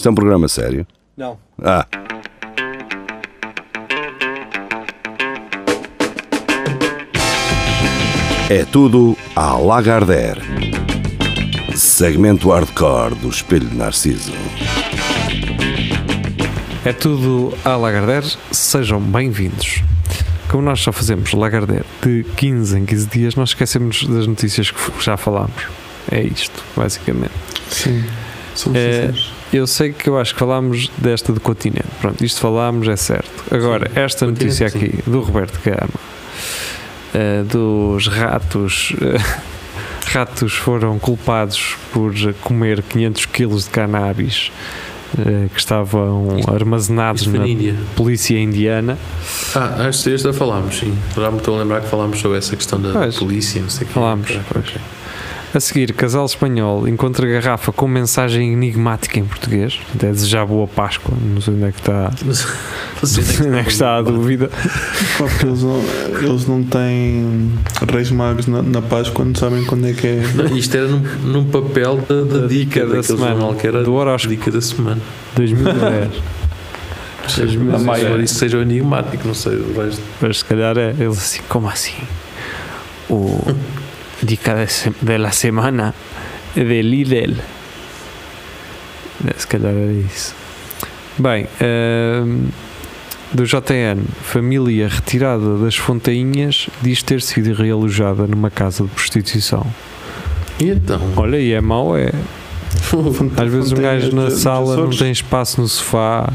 Isto é um programa sério? Não. Ah. É tudo à Lagardère. Segmento hardcore do Espelho de Narciso. É tudo à Lagardère, sejam bem-vindos. Como nós só fazemos Lagardère de 15 em 15 dias, nós esquecemos das notícias que já falámos. É isto, basicamente. Sim. Somos É, sinceros. Eu sei que eu acho que falámos desta do continente. Pronto, isto falámos, é certo. Agora, Sim, esta notícia aqui do Roberto Gama, eh, dos ratos. eh, ratos foram culpados por comer 500 quilos de cannabis eh, que estavam Isto- armazenados Isto na Índia. polícia indiana. Ah, que esta falámos, sim. Já me estou a lembrar que falámos sobre essa questão da Pois. polícia, não sei o quê. Falámos, Ok, pois. ok. A seguir, casal espanhol encontra garrafa com mensagem enigmática em português. Até desejar boa Páscoa. Não sei onde é que está, Não sei onde é que está a dúvida. Porque eles, não, eles não têm reis magos na, na Páscoa, não sabem quando é que é. Não, Isto era num, num papel da, da Da dica da semana, que era do horóscopo. dica da semana. 2010. Seja, mil- mas Maia. embora isso seja o enigmático, não sei o resto. Mas se calhar é ele assim, como assim? O dica de, se- de la semana de Lidl. Se calhar era isso. Bem, ehm, do JN, família retirada das fontainhas diz ter sido realojada numa casa de prostituição. E então? Olha, e é mau, é. Às vezes um gajo na sala não tem espaço no sofá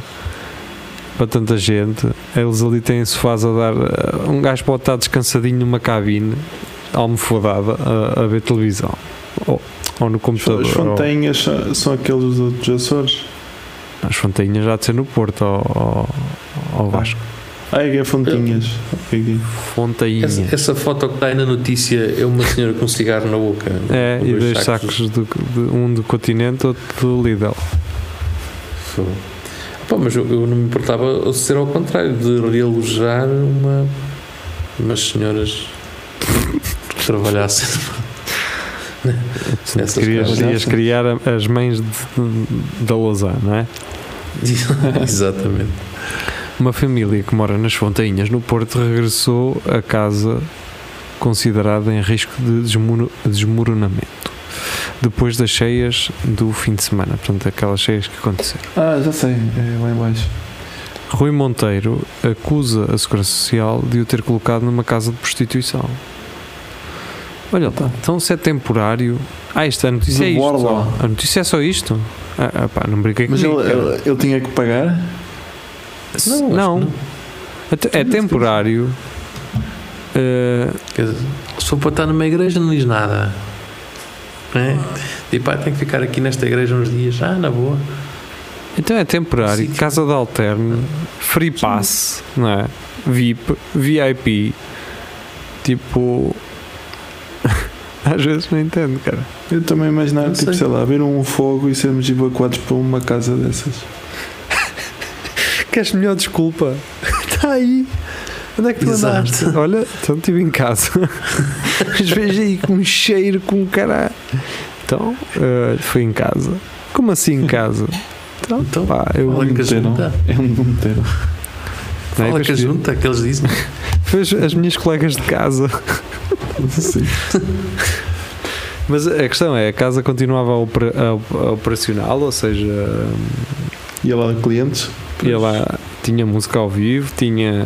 para tanta gente. Eles ali têm sofás a dar. eh, Um gajo pode estar descansadinho numa cabine, almofadada, a, a ver televisão. Ou, ou no computador. As ou- fontanhas são, são aqueles dos Açores. as fontainhas já de ser no Porto ou, ou, ou Vasco. Ah, é que é fontinhas. Fontainha. Essa, essa foto que está aí na notícia é uma senhora com um cigarro na boca. É, e dois sacos, do, de, um do continente, outro do Lidl. Pá, mas eu, eu não me importava ser ao contrário, de realojar uma, umas senhoras que trabalhassem. Essas Querias, querias criar as mães da Lausanne, não é? Exatamente. Uma família que mora nas Fontainhas, no Porto, regressou a casa considerada em risco de desmoro- desmoronamento depois das cheias do fim de semana, portanto, aquelas cheias que aconteceram. Ah, já sei. É lá em baixo. Rui Monteiro acusa a Segurança Social de o ter colocado numa casa de prostituição. Olha lá, então se é temporário. Ah, esta notícia é isto. só. A notícia é só isto? Ah, ah, pá, não brinquei Mas ele, comigo. cara. ele, ele tinha que pagar? Não, acho não. que É, é temporário. Quer dizer, se for para estar numa igreja, não diz nada. Não É? Tipo, ah, tem que ficar aqui nesta igreja uns dias. Ah, na boa. então é temporário. Sim. Casa de alterno, free pass, não é? VIP, VIP. Tipo. Às vezes não entendo, cara. Eu também imaginar, Não tipo, sei. sei lá, ver um fogo e sermos evacuados para uma casa dessas. Queres melhor desculpa? Está aí. Onde é que tu Exato. andaste? Olha, então estive em casa. Mas vejo aí com um cheiro, com um caralho. Então, eh, fui em casa. Como assim em casa? Então, Então, pá, eu fala que a meteram. junta. É um meteram. Não é? Fala que junta, que eles dizem. Depois as minhas colegas de casa. Sim. Mas a questão é, a casa continuava a opera- a- a operacional, ou seja, E lá clientes. ia lá, tinha música ao vivo, tinha.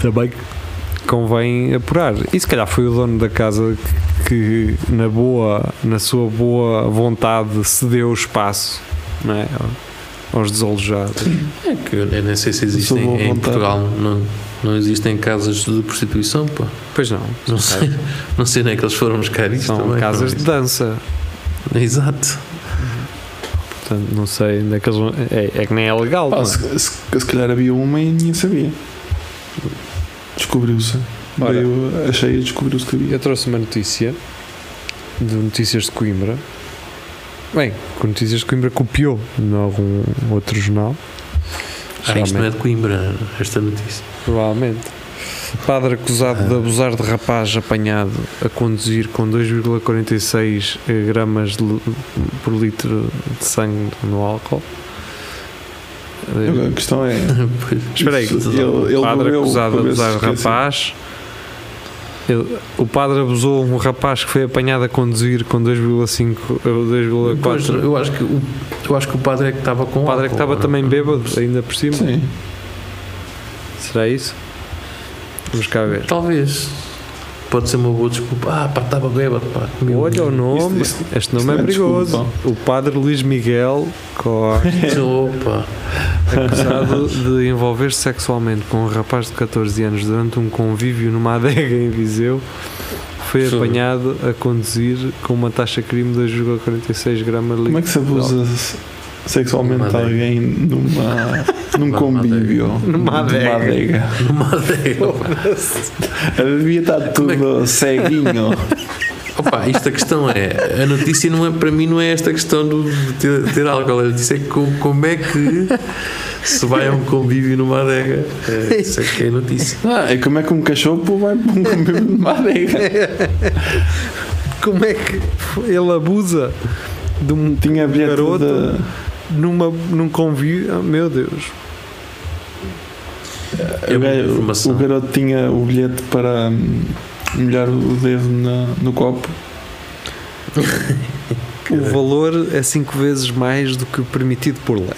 Também convém apurar. E se calhar foi o dono da casa que, que, na boa, na sua boa vontade, cedeu o espaço, não é? Aos desalojados. É que eu nem sei se boa em vontade. Portugal. Não, não existem casas de prostituição, pá. Pois não, Não sei, não sei nem que eles foram buscar isto são também. casas de dança. Exato. Portanto, não sei onde é que eles vão. É, é que nem é legal. Pá, não é? se, se, se calhar havia uma e ninguém sabia. Descobriu-se. Ora. Veio a cheia e descobriu-se que havia. Eu trouxe uma notícia de Notícias de Coimbra. Bem, o Notícias de Coimbra copiou de algum outro jornal. Ah, isto não é Realmente, de Coimbra, esta notícia. Provavelmente. Padre acusado de abusar de rapaz apanhado a conduzir com 2,46 gramas de por litro de sangue no álcool. A questão é. Espera aí, Ele- o ele padre acusado de abusar de rapaz. Ele- o padre abusou um rapaz que foi apanhado a conduzir com 2,5 ou Pois, 2,4. eu, acho que o, eu acho que o padre é que estava com O padre é que estava também bêbado, ainda por cima. Sim. Será isso? Vamos cá ver. Talvez. Pode ser uma boa desculpa. Ah, pá, estava bêbado, pá. um- Olha o nome, Isto- isto- este nome é é perigoso. desculpa. O padre Luís Miguel Costa, Opa. acusado de envolver-se sexualmente com um rapaz de 14 anos durante um convívio numa adega em Viseu, foi Sim. apanhado a conduzir com uma taxa crime de 2,46 gramas de Como é que se abusa sexualmente Numa alguém numa, num Numa convívio? Numa adega. adega. Numa adega. Devia estar Como é que- tudo ceguinho. Opa, isto a questão é. A notícia não é, para mim não é esta questão de ter, ter álcool. A notícia é co- como é que se vai a um convívio numa adega. É, isso é que é a notícia. Ah, é como é que um cachorro vai para um convívio numa adega. Como é que ele abusa de um Tinha garoto de. Numa, num convívio? Ah, meu Deus. É o, o garoto tinha o bilhete para hum, molhar o dedo na- no copo. O valor é 5 vezes mais do que o permitido por lei.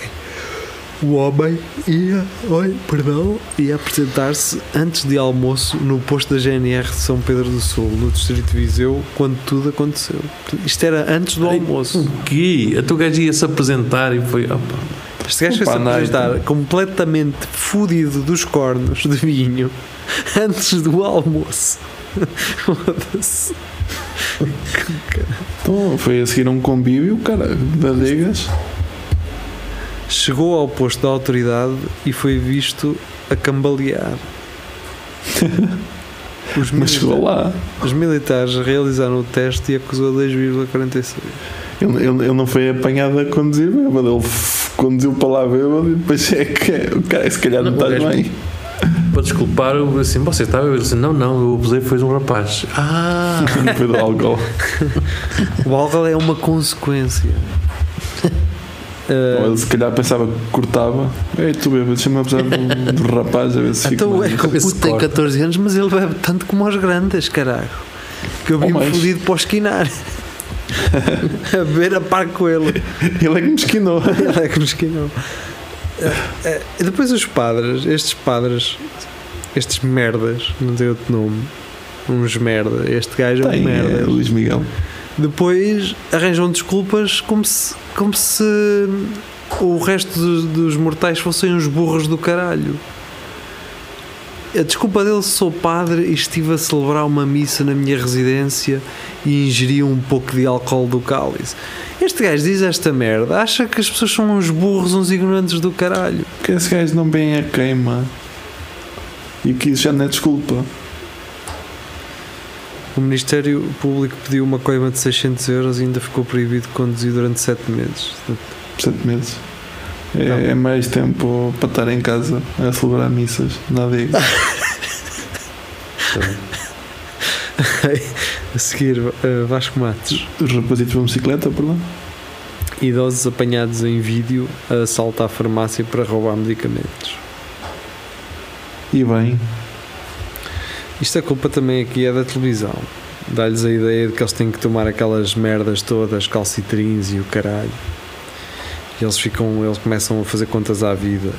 O homem ia, oi, perdão, ia apresentar-se antes de almoço no posto da GNR de São Pedro do Sul, no distrito de Viseu, quando tudo aconteceu. Isto era antes do Ai, almoço. O quê? A tua gajo ia se apresentar e foi. Opa. Este gajo foi-se apresentar completamente fudido dos cornos de vinho antes do almoço. Foda-se. Então foi a seguir um convívio, cara, de adegas. Chegou ao posto da autoridade e foi visto a cambalear. Os Mas chegou lá. Os militares realizaram o teste e acusou 2,46. Ele, ele, ele não foi apanhado a conduzir bêbado, ele conduziu para lá bêbado e depois é que o cara se calhar não, Não, está bem. Para desculpar, eu assim, você estava eu disse, não, não, eu abusei, foi de um rapaz. Ah! Foi do álcool. O álcool é uma consequência. Ou Ah, ele se calhar pensava que cortava. Ei, tu bêbado, deixa-me apesar do, do rapaz a ver se fica então é mais. que o puto tem corte. 14 anos, mas ele bebe tanto como aos grandes, caralho. Que eu Ou vi-me mais. fodido para o esquinar. a beber a par com ele. Ele é que me esquinou. Ele é que nos esquinou. Eh, E depois os padres, estes padres, estes merdas, não tem outro nome, uns merda, este gajo é um Tem, merda. é, Luís Miguel. Depois arranjam desculpas como se, como se o resto dos, dos mortais fossem uns burros do caralho. A desculpa dele, sou padre e estive a celebrar uma missa na minha residência e ingeri um pouco de álcool do cálice. Este gajo diz esta merda, acha que as pessoas são uns burros, uns ignorantes do caralho. Porque esse gajo não vem a queima. E que isso já não é desculpa. O Ministério Público pediu uma coima de 600 euros e ainda ficou proibido de conduzir durante 7 meses. Sete meses. É, é mais tempo para estar em casa a celebrar missas. Nada digo. A seguir, eh, Vasco Matos. Os rapazitos vão bicicleta, perdão. Idosos apanhados em vídeo a assaltar a farmácia para roubar medicamentos. E bem, Isto a culpa também aqui é da televisão. Dá-lhes a ideia de que eles têm que tomar aquelas merdas todas, calcitrins e o caralho. E eles ficam, eles começam a fazer contas à vida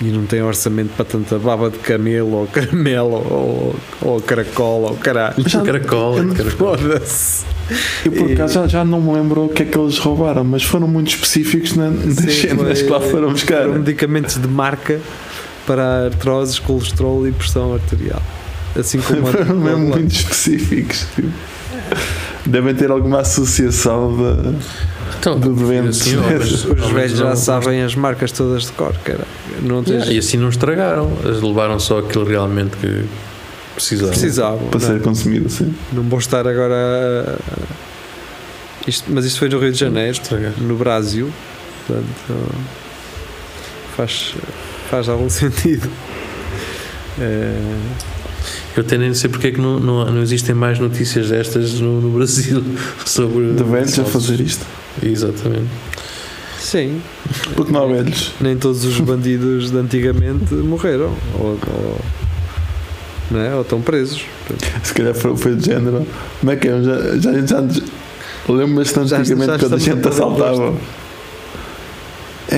e, e não têm orçamento para tanta baba de camelo ou caramelo ou, ou caracol ou caralho. Já- Caracol, eu- caracol. Foda-se. eu por E- acaso já, já não me lembro o que é que eles roubaram, mas foram muito específicos na, nas cenas que lá foram buscar. Foram medicamentos de marca para artroses, colesterol e pressão arterial. Assim como a- mesmo muito específicos. tipo. Devem ter alguma associação de. Então, De doentes. assim, Os velhos já sabem as marcas todas de cor, cara. Não tens... Yeah, e assim não estragaram. Eles levaram só aquilo realmente que precisavam. precisavam. para não, ser consumido assim. não vou estar agora. a- Isto, mas isto foi no Rio de Janeiro, Estragar. no Brasil. Portanto, faz, faz algum sentido. Eh, Eu até nem sei porque é que não, não, não existem mais notícias destas no, no Brasil sobre. De velhos a fazer isto. Exatamente. sim, Porque não há velhos. nem todos os bandidos de antigamente morreram. Ou, ou, não é? ou estão presos. Se calhar foi, foi de género. Como é que é? Já, já, já, Já- antigamente já quando a gente assaltava.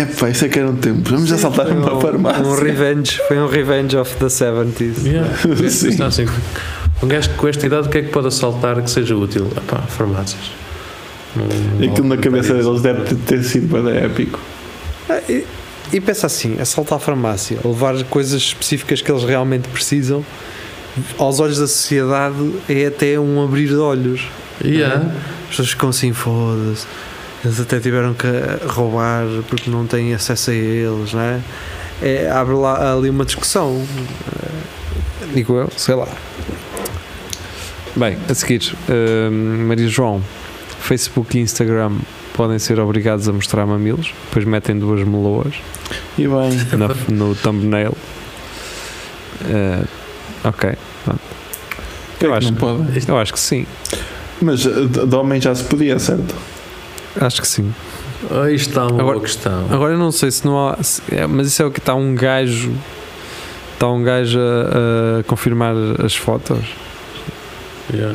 É pá, isso é que eram tempos. Vamos assaltar uma um- farmácia. Um revenge, foi um revenge of the 70s. Yeah. Sim. Está assim, um gajo com esta idade, o que é que pode assaltar que seja útil? Epá, farmácias. Não- E não aquilo na cabeça deles deve ter- sido bem épico. Ah, E, e pensa assim: assaltar a farmácia, levar coisas específicas que eles realmente precisam, aos olhos da sociedade, é até um abrir de olhos. Yeah. As pessoas ficam assim, foda-se. Eles até tiveram que roubar porque não têm acesso a eles, não é? é abre lá ali uma discussão. Eh, Digo eu, sei lá. Bem, a seguir, hum, Maria João, Facebook e Instagram podem ser obrigados a mostrar mamilos, depois metem duas meloas E bem, na- no thumbnail. Eh, ok, é Eu que acho não que- pode. eu acho que sim. Mas de homem já se podia, certo? Acho que sim. Aí está uma Agora- boa questão. Agora eu não sei se não há. se- é, mas isso é o que está um gajo. Está um gajo a, a confirmar as fotos. Yeah.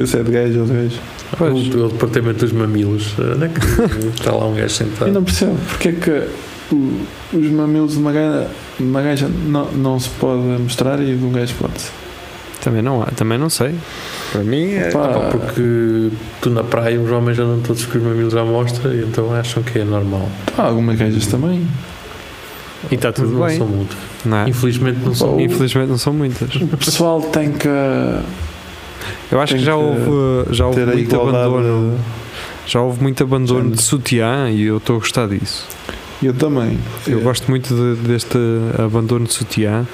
Esse é de gajo ou de gajo. Pois. O, o departamento dos mamilos. Onde é que está lá um gajo sentado? Eu não percebo porque é que o- os mamilos de uma gaja, de uma gaja não, não se pode mostrar e de um gajo pode. Também não há, também não sei. Para mim é. Pá, porque tu na praia os homens já não todos com os mamilos à mostra e então acham que é normal. há algumas gajas também. E está tudo não bem. são muito. Não é? Infelizmente não são. Infelizmente não são muitas. O pessoal tem que Eu acho que já houve, já houve muito abandono. Já houve muito abandono de sutiã e eu estou a gostar disso. Eu também. Eu É. gosto muito de- deste abandono de sutiã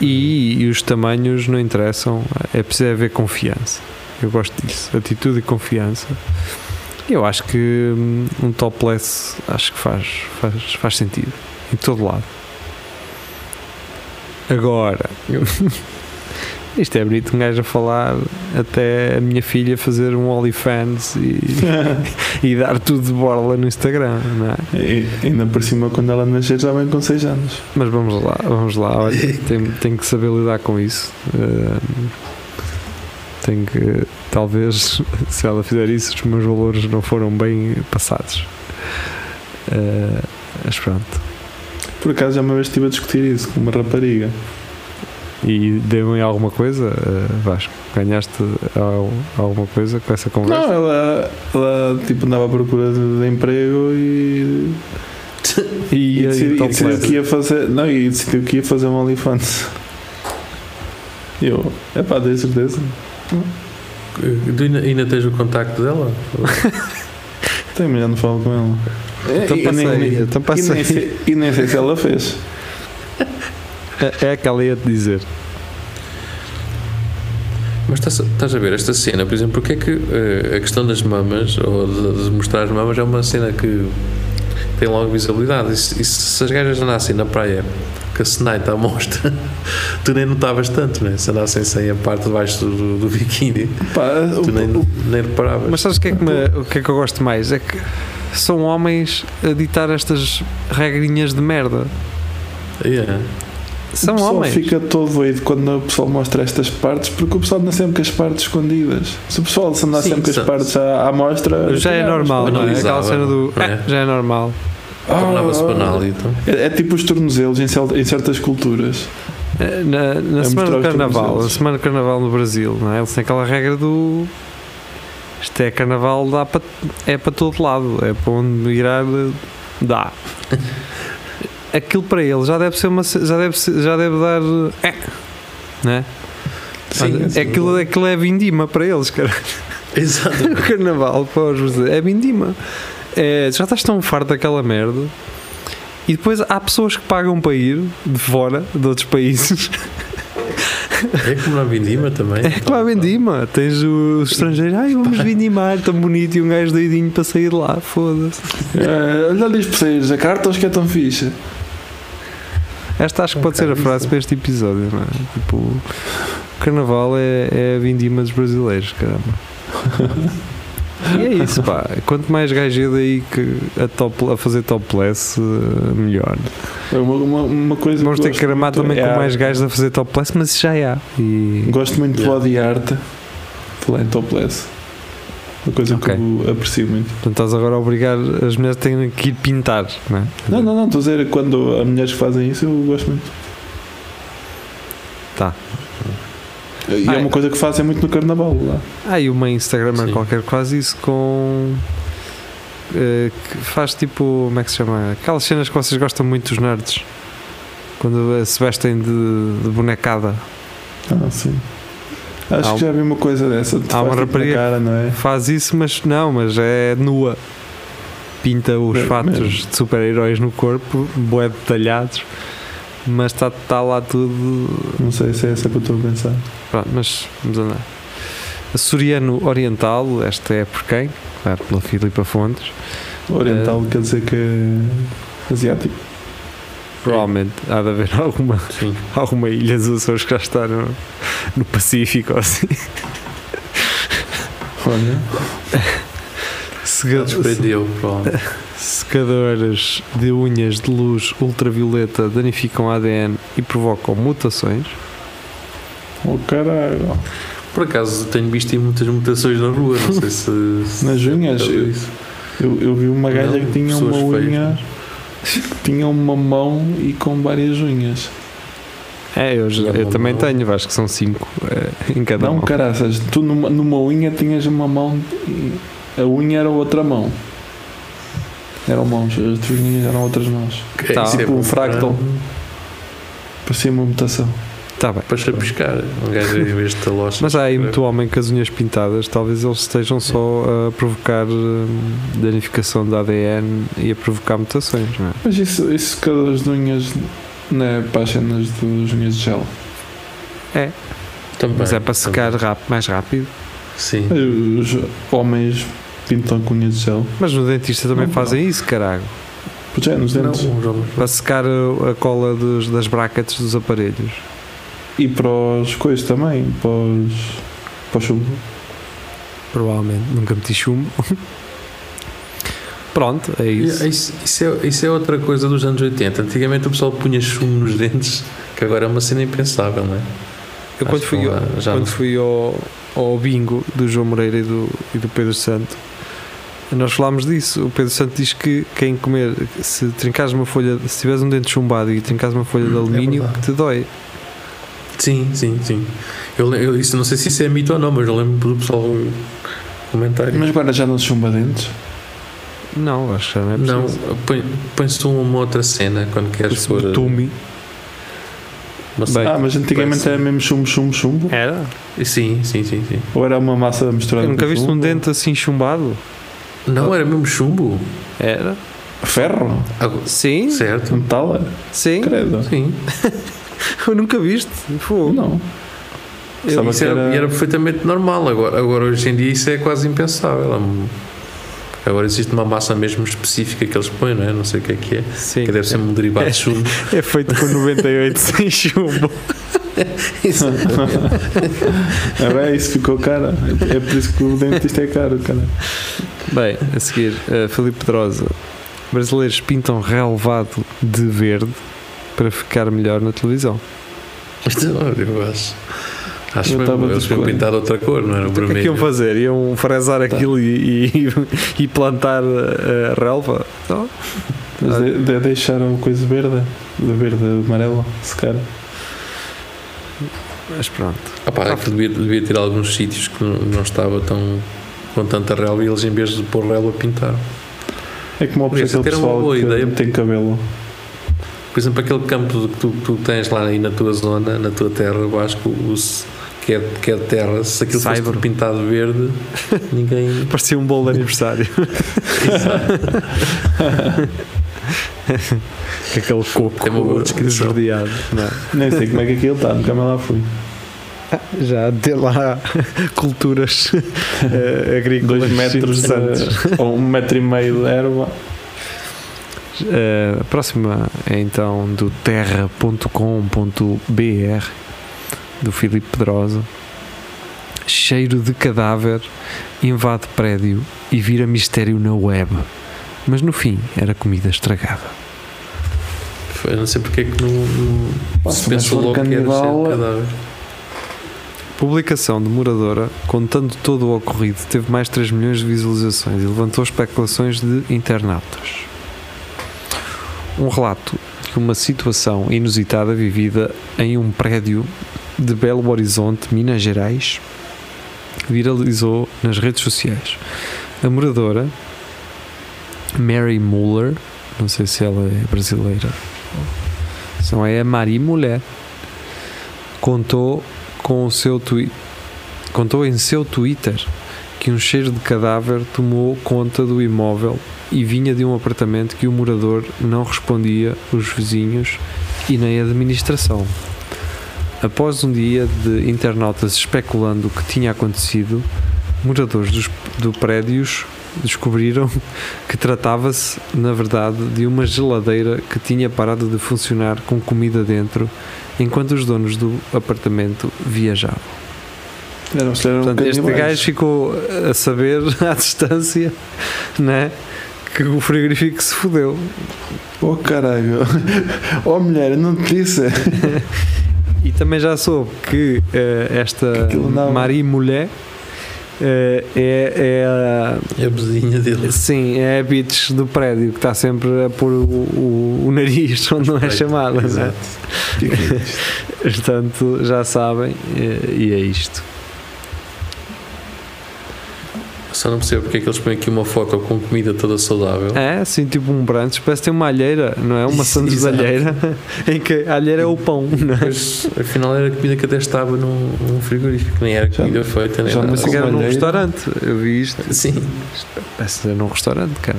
e, e os tamanhos não interessam, é preciso haver confiança. Eu gosto disso, atitude e confiança. Eu acho que hum, um topless acho que faz, faz, faz sentido em todo lado. Agora, isto é bonito um gajo a falar até a minha filha fazer um OnlyFans e, e dar tudo de borla no Instagram, não é? E ainda por cima, quando ela nascer, já vem com 6 anos. Mas vamos lá, vamos lá. Olha, tenho, tenho que saber lidar com isso. Uh, tenho que, talvez, se ela fizer isso, os meus valores não foram bem passados. Uh, mas pronto. Por acaso já uma vez estive a discutir isso com uma rapariga. E deu-me alguma coisa, uh, Vasco? Ganhaste al- alguma coisa com essa conversa? Não, ela, ela tipo, andava à procura de, de emprego e, e, e, e, decidi- e então, decidiu que ia fazer. Não, e decidiu que ia fazer um OnlyFans. E eu, é pá, tenho certeza. Tu ainda, ainda tens o contacto dela? Tenho, já não falo com ela. Então E- e nem- então E passei. e nem sei se ela fez. É, é aquela ia-te dizer. Mas estás, estás a ver esta cena, por exemplo, porque é que eh, a questão das mamas, ou de, de mostrar as mamas, é uma cena que tem logo visibilidade. E se, e se as gajas andassem na praia com a senaita à mostra, tu nem notavas tanto, né? Se andassem sem a parte de baixo do, do biquíni, tu nem, o, nem reparavas. Mas sabes o que, é que me- o que é que eu gosto mais? É que são homens a ditar estas regrinhas de merda. Yeah. São o pessoal homens. fica todo doido quando o pessoal mostra estas partes, porque o pessoal anda sempre com as partes escondidas. Se o pessoal se andar Sim, sempre com as partes à, à mostra. Já é apanhavas, normal, não é? Aquela cena do. é? "Ah, já é normal. Tornava-se Ah, banal então. É, é tipo os tornozelos em, cel- em certas culturas. Eh, Na, na É semana do carnaval, a semana do carnaval no Brasil, não é? Eles têm aquela regra do. Isto é carnaval, dá para, é para todo lado, é para onde virar, dá. Aquilo para ele já deve ser uma. Já deve, ser- já deve dar. É, é? Olha, sim. aquilo, aquilo é vindima para eles, cara. Exato. O carnaval para os brasileiros é vindima. É, já estás tão farto daquela merda. E depois há pessoas que pagam para ir de fora, de outros países. É como na Vindima também. É como a vindima. Tens os estrangeiros, ai vamos vindimar, tão bonito. E um gajo doidinho para sair de lá, foda-se. É, olha ali os peceiros, a carta acho que é tão fixe. É Esta acho que pode ser a frase para este episódio, não é? Tipo, o carnaval é, é a vindima dos brasileiros, caramba. E é isso, pá. Quanto mais gajo aí que a, top, a fazer topless, eh, melhor. É uma, uma, uma coisa Vamos ter que gramar também é com mais gajos a fazer topless, mas isso já há. E Gosto muito de Yeah. body art. Falar em topless. Uma coisa Ok. que eu aprecio muito. portanto estás agora a obrigar as mulheres têm que ir pintar, não é? Não, não, não. Estou a dizer quando há mulheres que fazem isso, eu gosto muito. Tá. E Ah, é é. uma coisa que fazem muito no carnaval lá. Há aí uma Instagramer Sim. qualquer que faz isso com. eh, que faz tipo. Como é que se chama? Aquelas cenas que vocês gostam muito dos nerds. Quando se vestem de, de bonecada. Ah, sim. Acho Há que já vi uma coisa dessa. Há uma rapariga- cara, não é? Faz isso, mas não, mas é nua. Pinta os Mesmo, fatos mesmo. de super-heróis no corpo, bué detalhados, mas está tá lá tudo. Não sei se é essa que eu estou a pensar. Pronto, mas vamos andar. Açoriano Oriental, esta é por quem? Claro, pela Filipa Fontes. Oriental Eh, quer dizer que é asiático. Provavelmente há de haver alguma, Sim. alguma ilha dos Açores que já está no, no Pacífico ou assim. Olha. Sega- Desprendeu, provavelmente. Secadoras de unhas de luz ultravioleta danificam ADN e provocam mutações. Oh caralho. Por acaso tenho visto aí muitas mutações na rua, não sei se. se- Nas unhas? Eu-. Eu, eu vi uma gaja Não, que tinha uma feias, unha. Tinha uma mão e com várias unhas. É, eu, já- a eu mão também não? tenho, acho que são cinco eh, em cada Não, mão. caraças, tu numa, numa unha tinhas uma mão e a unha era outra mão. Eram mãos, as tuas unhas eram outras mãos. É, Tá. é Tipo um fractal. para- Parecia uma mutação. Tá bem. Para chapiscar. Um gajo em vez de talocha. Mas há aí muito homem com as unhas pintadas, talvez eles estejam só a provocar hum, danificação de ADN e a provocar mutações, não é? Mas isso, isso secadores de unhas não é para as cenas das unhas de gel. Também, Mas é para secar rap- mais rápido. Sim. Os homens pintam com unhas de gel. Mas no dentista também Não, fazem isso, caralho. Pois é, nos Não, dentes. homens- Para secar a, a cola dos, das brackets dos aparelhos. E para os coisas também, para os, para o chumbo. Provavelmente. Nunca meti chumbo. Pronto, é isso. Isso, isso é, isso é outra coisa dos anos 80. Antigamente o pessoal punha chumbo nos dentes, que agora é uma cena impensável, não é? Eu quando fui, lá já quando não- fui ao, ao bingo do João Moreira e do, e do Pedro Santo, nós falámos disso. O Pedro Santo diz que quem comer, se trincares uma folha, se tiveres um dente chumbado e trincares uma folha de Hum, é alumínio, verdade. que te dói. Sim, sim, sim. Eu, eu isso, não sei se isso é mito ou não, mas eu lembro do pessoal comentar. Mas agora já não se chumba dentes? Não, acho que não é Não, preciso. põe- põe-se uma outra cena quando queres pôr. Tumi. Bem, ah, mas antigamente era mesmo chumbo, chumbo, chumbo? Era? Sim, sim, sim, sim. Ou era uma massa misturada nunca com viste um dente assim chumbado? Não, era mesmo chumbo. Era? Ferro? Sim, Certo. Metal? sim. Credo. Sim. Eu nunca viste. Fogo. Não. Eu- Isso era, era- e era perfeitamente normal. Agora, agora, hoje em dia, isso é quase impensável. É Agora existe uma massa mesmo específica que eles põem, não é? Não sei o que é que é. Sim. Que deve ser um derivado de chumbo. É feito com 98 sem chumbo. É bem, isso ficou caro. É por isso que o dentista é caro, cara. Bem, a seguir, uh, Filipe Pedrosa. Brasileiros pintam relevado de verde para ficar melhor na televisão. Isto, eu acho. Acho Eu mesmo, eles acordo. pintado outra cor, não era o O que é que vermelho. iam fazer? Iam fresar aquilo e, e, e plantar a, relva? Não? Mas de, de deixaram coisa verde, de verde amarelo, secar. Mas pronto. Ah, pá, é que devia, devia ter alguns sítios que não, estava tão com tanta relva e eles em vez de pôr relva pintaram. É como o pessoal boa que ideia. tem cabelo. Por exemplo, aquele campo que tu, que tu tens lá aí na tua zona, na tua terra, eu acho que, o, que, é, que é de terra, se aquilo fosse Saibro. tudo pintado verde, ninguém. Parecia um bolo de aniversário. Com aquele coco É esverdeado. Não. Nem sei como é que aquilo está, nunca mais lá fui. Já de lá culturas eh, agrícolas Dois metros interessantes. de, ou um metro e meio de erva. Uh, a próxima é então do terra.com.br do Filipe Pedrosa. Cheiro de cadáver invade prédio e vira mistério na web. Mas no fim era comida estragada. Foi, não sei porque é que não, não Pá, se pensou logo que era de cadáver. Publicação demoradora, contando todo o ocorrido, teve mais de 3 milhões de visualizações e levantou especulações de internautas. Um relato de uma situação inusitada vivida em um prédio de Belo Horizonte, Minas Gerais, viralizou nas redes sociais. A moradora, Mary Muller, não sei se ela é brasileira, se não é a Mari Mulher, contou com o seu tweet contou em seu Twitter que um cheiro de cadáver tomou conta do imóvel e vinha de um apartamento que o morador não respondia os vizinhos e nem a administração. Após um dia de internautas especulando o que tinha acontecido, moradores dos, do prédios descobriram que tratava-se, na verdade, de uma geladeira que tinha parado de funcionar com comida dentro enquanto os donos do apartamento viajavam. Eram, se eram Portanto, este canibais. gajo ficou a saber à distância né, que o frigorífico se fodeu. Oh caralho. Oh mulher, não te disse. E também já soube que eh, esta não- Marie Mulher eh, é, é a, É a vizinha dele. sim, é a bitch do prédio que está sempre a pôr o, o, o nariz onde não é chamada. né? Exato. É isto? Portanto, já sabem, eh, e é isto. Só não percebo porque é que eles põem aqui uma foto com comida toda saudável. É, assim, tipo um brunch, parece ter uma alheira, não é? Uma sandes alheira, em que a alheira é o pão, não é? Mas afinal era comida que até estava num, num frigorífico, nem era Já- comida feita, nem já nada. que era num alheira. restaurante, eu vi isto. Sim, Parece ser num restaurante, cara.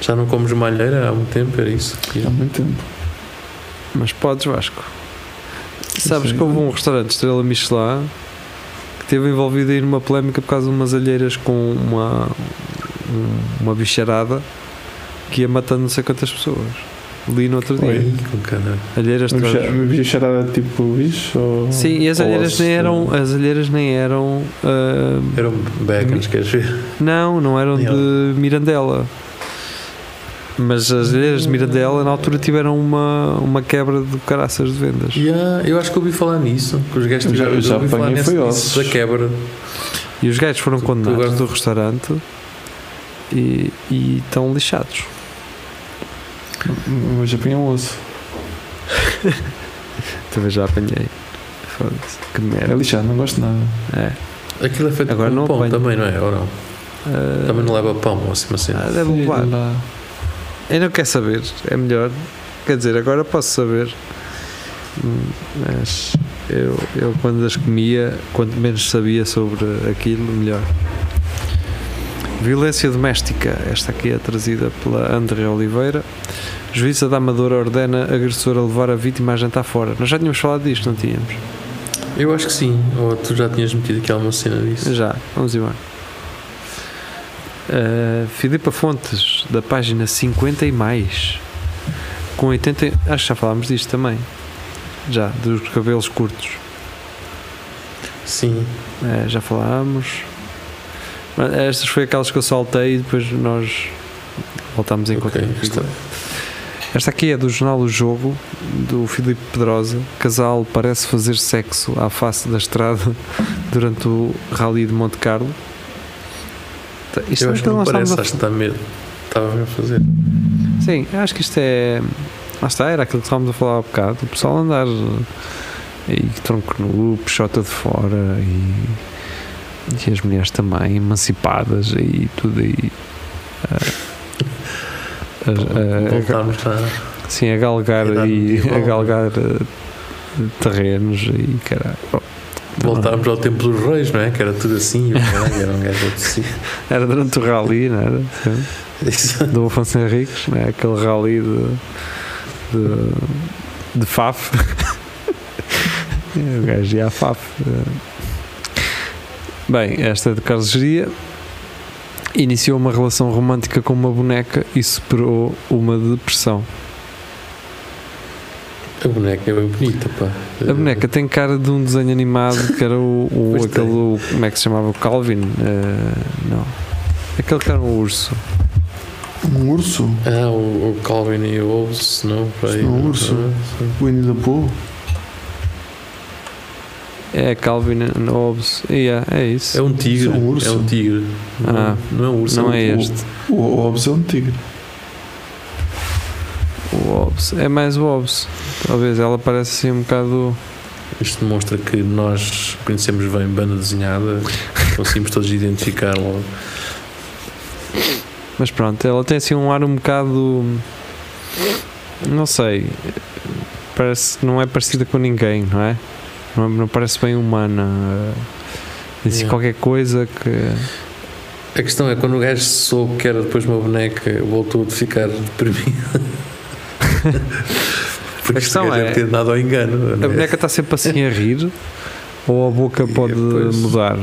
já não comes malheira há muito tempo, era isso. Há muito tempo. Mas podes, Vasco. Sabes que houve um restaurante Estrela Michelin que esteve envolvido aí numa polémica por causa de umas alheiras com uma, um- uma bicharada que ia matando não sei quantas pessoas. Li no outro dia. Oi, caralho. Alheiras de gajos. Me vi charada tipo bicho? Ou, Sim, e as alheiras nem eram. As alheiras nem eram. ah, Eram bacons, queres ver? não, não eram de Mirandela. Mas as alheiras de Mirandela na altura tiveram uma, uma quebra de caraças de vendas. Yeah, eu acho que ouvi falar nisso, que os gajos já- já ouvi falar nisso, da quebra. E os gajos foram condenados agora- do restaurante e, e estão lixados. Eu já apanhei um osso. Também já apanhei. Foda-se. Que É merda. lixado, não gosto de nada. É. Aquilo é feito Agora com não pão apanho. também, não é? Ou não? Ah, Também não leva pão, ou assim, assim. ah, deve levar. Eu não quero saber, é melhor. Quer dizer, agora posso saber. Mas eu, eu quando as comia, quanto menos sabia sobre aquilo, melhor. Violência doméstica. Esta aqui é trazida pela André Oliveira. Juíza da Amadora ordena agressor a levar a vítima a jantar fora. Nós já tínhamos falado disto, não tínhamos? Eu acho que sim. Ou tu já tinhas metido aqui alguma cena disso. Já, vamos embora. Uh, Filipa Fontes, da página 50 e mais, com 80. Acho que já falámos disto também. Já, dos cabelos curtos. Sim. Eh, já falámos. Estas foi aquelas que eu saltei e depois nós voltámos em Ok, contato. está. Esta aqui é do jornal O Jogo, do Filipe Pedrosa. Casal parece fazer sexo à face da estrada durante o Rally de Monte Carlo. Isto eu acho que não parece, acho que está medo. Estava a fazer. Sim, acho que isto é. Lá está, era aquilo que estávamos a falar há bocado. O pessoal andar aí tronco nu, peixota de fora e, e as mulheres também emancipadas e tudo aí. ah, a- a- Voltámos a. Sim, a galgar e a galgar eh, terrenos e caralho. Voltámos ao tempo dos reis, não é? Que era tudo assim. Era um gajo assim. Era durante o rally, não era? Sim. Do Afonso Henriques, não é? Aquele rally de, de, de FAF. o gajo ia à FAF. Bem, esta é de Carlos Geria. Iniciou uma relação romântica com uma boneca e superou uma depressão. A boneca é bem bonita, pá. A boneca tem cara de um desenho animado que era o, o aquele, o- como é que se chamava? O Calvin? Eh, não. Aquele que era um urso. Um urso? Ah, o, o Calvin e o não? pá, Isso não é um urso. Sim. Winnie the Pooh? É Calvin and Hobbes. Yeah, é isso. É um tigre. É um urso. É um tigre. Não, Ah, não é um urso. não um- é o- este. O o Hobbes é um tigre. O Hobbes. É mais o Hobbes. Talvez ela parece assim um bocado. Isto demonstra que nós conhecemos bem banda desenhada, conseguimos todos identificar logo. Mas pronto, ela tem assim um ar um bocado. Não sei. Parece que não é parecida com ninguém, não é? Não, não parece bem humana. Disse Yeah. qualquer coisa que. A questão é quando o gajo soube que era depois uma boneca, voltou a ficar deprimido. Porque A questão é- ter dado ao engano. A é? boneca está sempre assim a rir ou a boca pode mudar?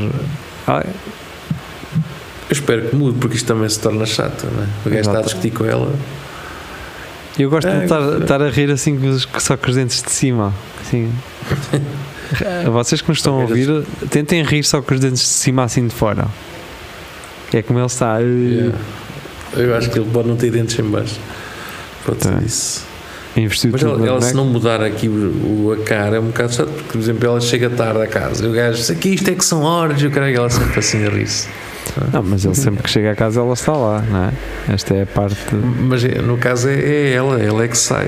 Ah, Eu espero que mude, porque isto também se torna chato. Não é? O gajo está a discutir com ela. eu gosto É, de estar, gostei. estar a rir assim com os- só com os dentes de cima. Assim. Vocês que nos estão a ouvir, tentem rir só com os dentes de cima assim de fora. É como ele está. Yeah. Eu acho que ele pode não ter dentes em baixo. Pode ser Tá. isso. Investiu Mas ela, ela se não mudar aqui o, o- a cara é um bocado chato, porque, por exemplo, ela chega tarde a casa e o gajo diz aqui isto é que são horas e o cara ela sempre assim a rir-se. Não, mas ele sempre que chega a casa ela está lá, não é? Esta é a parte. Mas no caso é, é ela, ela é que sai.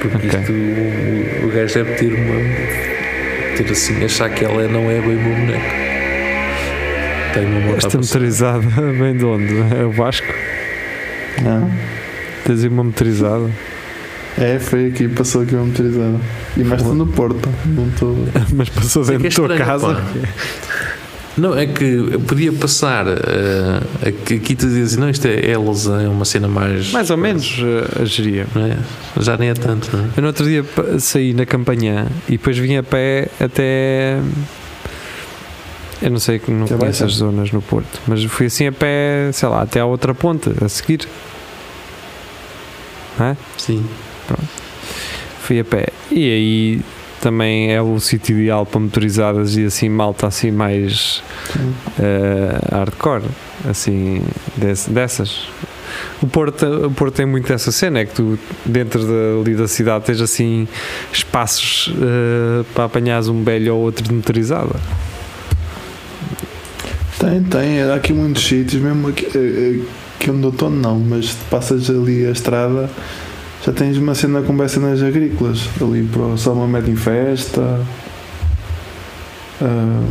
Porque Ok. isto o, o gajo deve ter uma. ter assim, achar que ela não é bem uma boneca. Tem uma moto Esta motorizada vem de onde? É o Vasco? Não. Tens aí uma motorizada? É, foi aqui, passou aqui uma motorizada. E mais estou no Porto. Não estou. Mas passou é dentro que é da tua estranho, casa? Não, é que podia passar. eh, aqui tu dizes, não, isto é Elsa, é uma cena mais. Mais ou menos eh, a geria. Não é? Já nem é tanto, não é? Eu no outro dia saí na campanha e depois vim a pé até. Eu não sei, não Até conheço as zonas no Porto, mas fui assim a pé, sei lá, até à outra ponte a seguir. Não é? Sim. Fui a pé. E aí também é o sítio ideal para motorizadas e assim malta assim mais eh, hardcore, assim dessas. O Porto, o Porto tem muito essa cena, é que tu dentro da, ali da cidade tens assim espaços eh, para apanhares um velho ou outro de motorizada. Tem, tem. Há aqui muitos sítios, mesmo aqui, eh, eh, aqui onde eu estou, não, mas passas ali a estrada, já tens uma cena com bem cenas agrícolas. Ali para o Salma Med em Festa. ah,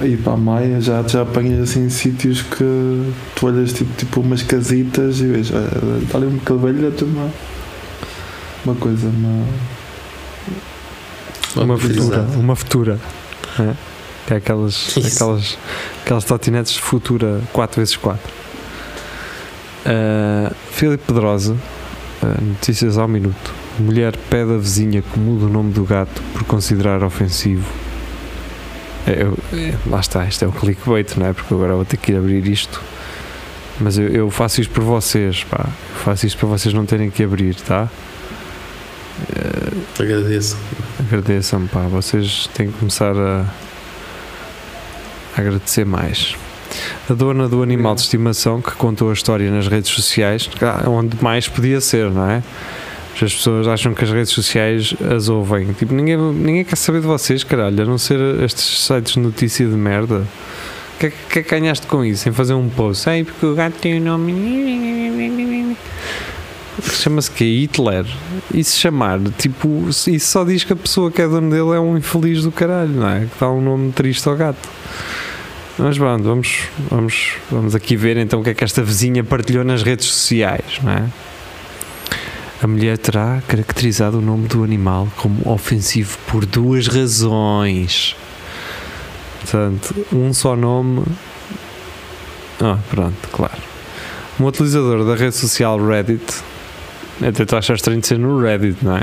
aí para a Maia já, já apanhas assim sítios que tu olhas tipo, tipo umas casitas e vês, olha, está ali um cabelho, ter uma, uma coisa, uma, Uma futura. Uma futura. é? Que é aquelas, Isso. aquelas, aquelas trotinetes de futura 4x4. Uh, Filipe Pedrosa, uh, notícias ao minuto. Mulher pede a vizinha que mude o nome do gato por considerar ofensivo. É, eu- é, lá está, isto é o clickbait, não é? Porque agora vou ter que ir abrir isto. Mas eu, eu faço isto por vocês, pá. Eu faço isto para vocês não terem que abrir, tá? Agradeço. Agradeçam, pá. Vocês têm que começar a, a agradecer mais. A dona do animal de estimação que contou a história nas redes sociais, ah, onde mais podia ser, não é? As pessoas acham que as redes sociais as ouvem. Tipo, ninguém, ninguém quer saber de vocês, caralho, a não ser estes sites de notícia de merda. O que, é é que ganhaste com isso? Em fazer um post? Ei, porque o gato tem o nome. Chama-se que Hitler. E se chamar, tipo, isso só diz que a pessoa que é dona dele é um infeliz do caralho, não é? Que dá um nome triste ao gato. Mas pronto, vamos, vamos, vamos aqui ver então o que é que esta vizinha partilhou nas redes sociais, não é? A mulher terá caracterizado o nome do animal como ofensivo por duas razões. Portanto, um só nome. Ah, pronto, claro. Um utilizador da rede social Reddit até tu achas estranho de ser no Reddit, não é?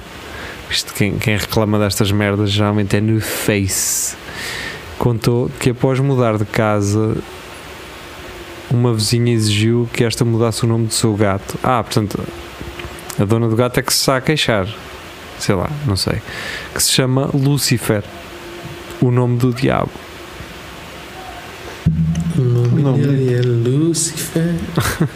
Isto, quem, quem reclama destas merdas geralmente é no Face. Contou que após mudar de casa uma vizinha exigiu que esta mudasse o nome do seu gato. Ah, portanto, a dona do gato é que se está a queixar. Sei lá, não sei. Que se chama Lucifer. O nome do diabo. O nome Não. dele é Lucifer.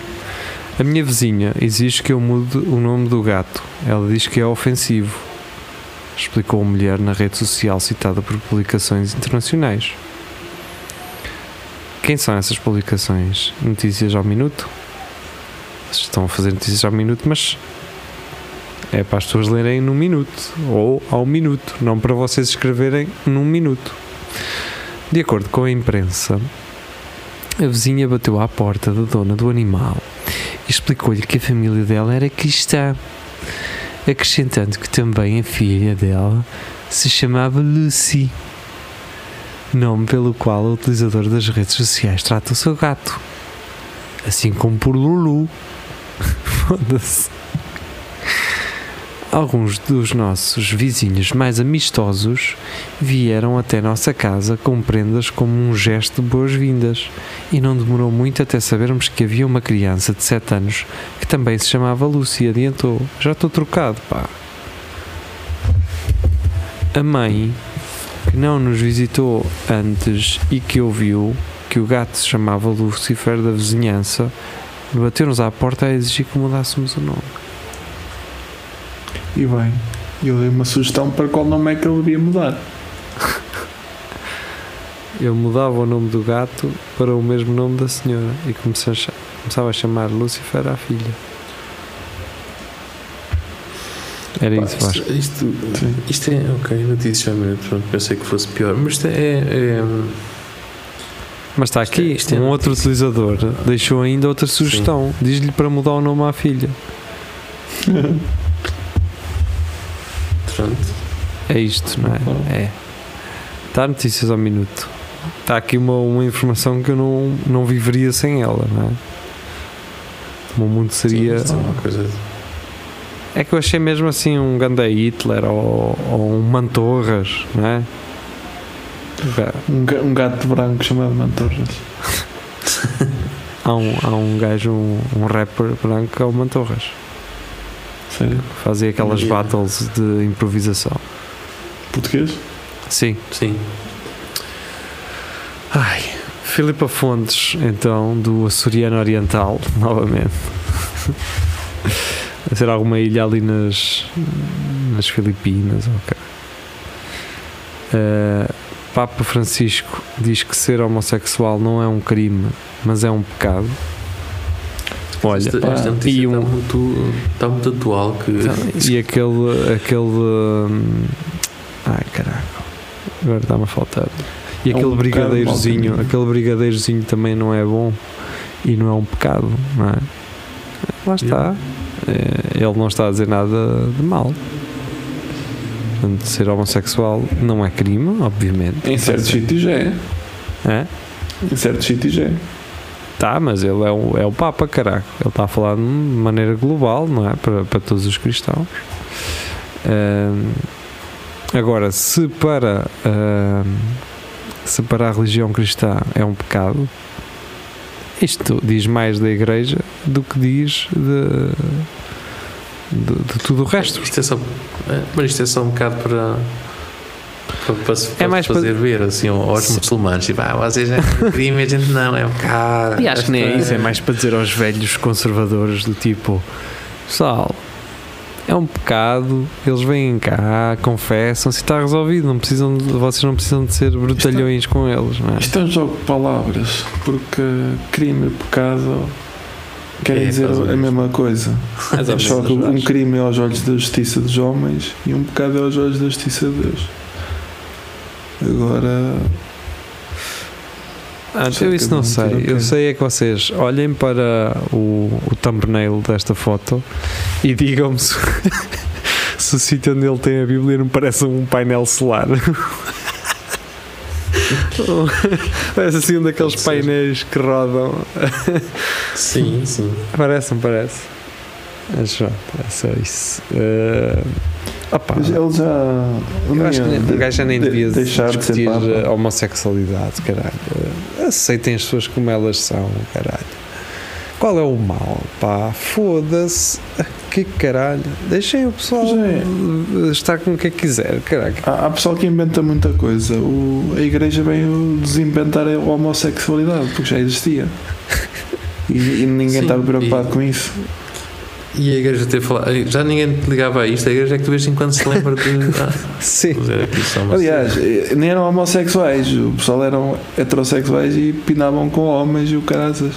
A minha vizinha exige que eu mude o nome do gato. Ela diz que é ofensivo. Explicou a mulher na rede social citada por publicações internacionais. Quem são essas publicações? Notícias ao minuto? Estão a fazer notícias ao minuto, mas é para as pessoas lerem num minuto ou ao minuto, não para vocês escreverem num minuto. De acordo com a imprensa, a vizinha bateu à porta da dona do animal e explicou-lhe que a família dela era cristã, acrescentando que também a filha dela se chamava Lucy, nome pelo qual o utilizador das redes sociais trata o seu gato, assim como por Lulu. Foda-se. Alguns dos nossos vizinhos mais amistosos vieram até nossa casa com prendas como um gesto de boas-vindas e não demorou muito até sabermos que havia uma criança de 7 anos que também se chamava Lucy, adiantou. Já estou trocado, pá. A mãe, que não nos visitou antes e que ouviu que o gato se chamava Lucifer da vizinhança, bateu-nos à porta a exigir que mudássemos o nome. E bem, eu dei uma sugestão para qual nome é que ele devia mudar. Eu mudava o nome do gato para o mesmo nome da senhora e começava a chamar Lucifer à filha. Era Pá, isso, Vasco. isto, isto, isto é. Ok, notícias minuto. Pronto, pensei que fosse pior. Mas isto é. é- Mas está aqui, Isto é um outro notícia. utilizador deixou ainda outra sugestão. Diz-lhe para mudar o nome à filha. É isto, não é? É. Está notícias ao minuto. Está aqui uma, uma informação que eu não, não viveria sem ela, não é? O mundo seria. Isto é uma coisa. É que eu achei mesmo assim um ganda Hitler ou, ou um Mantorras, não é? Um, um gato branco chamado Mantorras. Há um, há um gajo, um, um rapper branco que é o Mantorras. Sério? Fazia aquelas battles de improvisação. Português? Sim. Sim. Ai, Filipa Fontes, então, do Açoriano Oriental, novamente. A ser alguma ilha ali nas, nas Filipinas, ok. Eh, Papa Francisco diz que ser homossexual não é um crime, mas é um pecado. Olha, esta, pá, esta e está, um- muito, está muito atual. Que, Então, e aquele. aquele hum, agora está-me a faltar. E É um aquele pecado brigadeirozinho, aquele brigadeirozinho também não é bom e não é um pecado, não é? Lá está. É, ele não está a dizer nada de mal. Portanto, ser homossexual não é crime, obviamente. Em certos sítios é. É? Em certos sítios é. Tá, mas ele é o, é o Papa, caraca. Ele está a falar de maneira global, não é? Para, para todos os cristãos. Ahm, agora, se para, ahm, se para a religião cristã é um pecado, isto diz mais da igreja do que diz de, de, de tudo o resto. Isto é só, é, mas isto é só um bocado para. Para, para, se- para É mais fazer ver assim aos Sim. muçulmanos, tipo, ah, vocês é crime, a gente não, é um bocado. E acho que nem é isso, é mais para dizer aos velhos conservadores do tipo, pessoal, é um pecado, eles vêm cá, confessam, se está resolvido, não precisam de- vocês não precisam de ser brutalhões com eles, não é? Isto é um jogo de palavras, porque crime e pecado querem É, dizer a mesma coisa. Ou Só que um crime é aos olhos da justiça dos homens e um pecado é aos olhos da justiça de Deus. Agora, Ah, Sei eu que isso não sei. o Eu sei é que vocês olhem para o, o thumbnail desta foto e digam-me se, se o sítio onde ele tem a Bíblia não parece um painel solar. parece assim um daqueles Pode ser. painéis que rodam. Sim, sim. Parece, não parece? Mas pronto, é só isso. Uh, opa, ele já. eu acho que um gajo já nem de- devia deixar de discutir papa. a homossexualidade, caralho. Aceitem as pessoas como elas são, caralho. Qual é o mal? Pá, foda-se. Que caralho. Deixem o pessoal é. estar com o que é que quiser, caralho. Há, há pessoal que inventa muita coisa. O, a igreja veio desinventar a homossexualidade, porque já existia. E, e ninguém Sim, estava preocupado e- com isso. E a igreja ter falado. Já ninguém te ligava a isto. A igreja é que de vez em quando se lembra de. Ah, Sim. Aliás, eh, nem eram homossexuais, o pessoal eram heterossexuais e pinavam com homens e o caraças.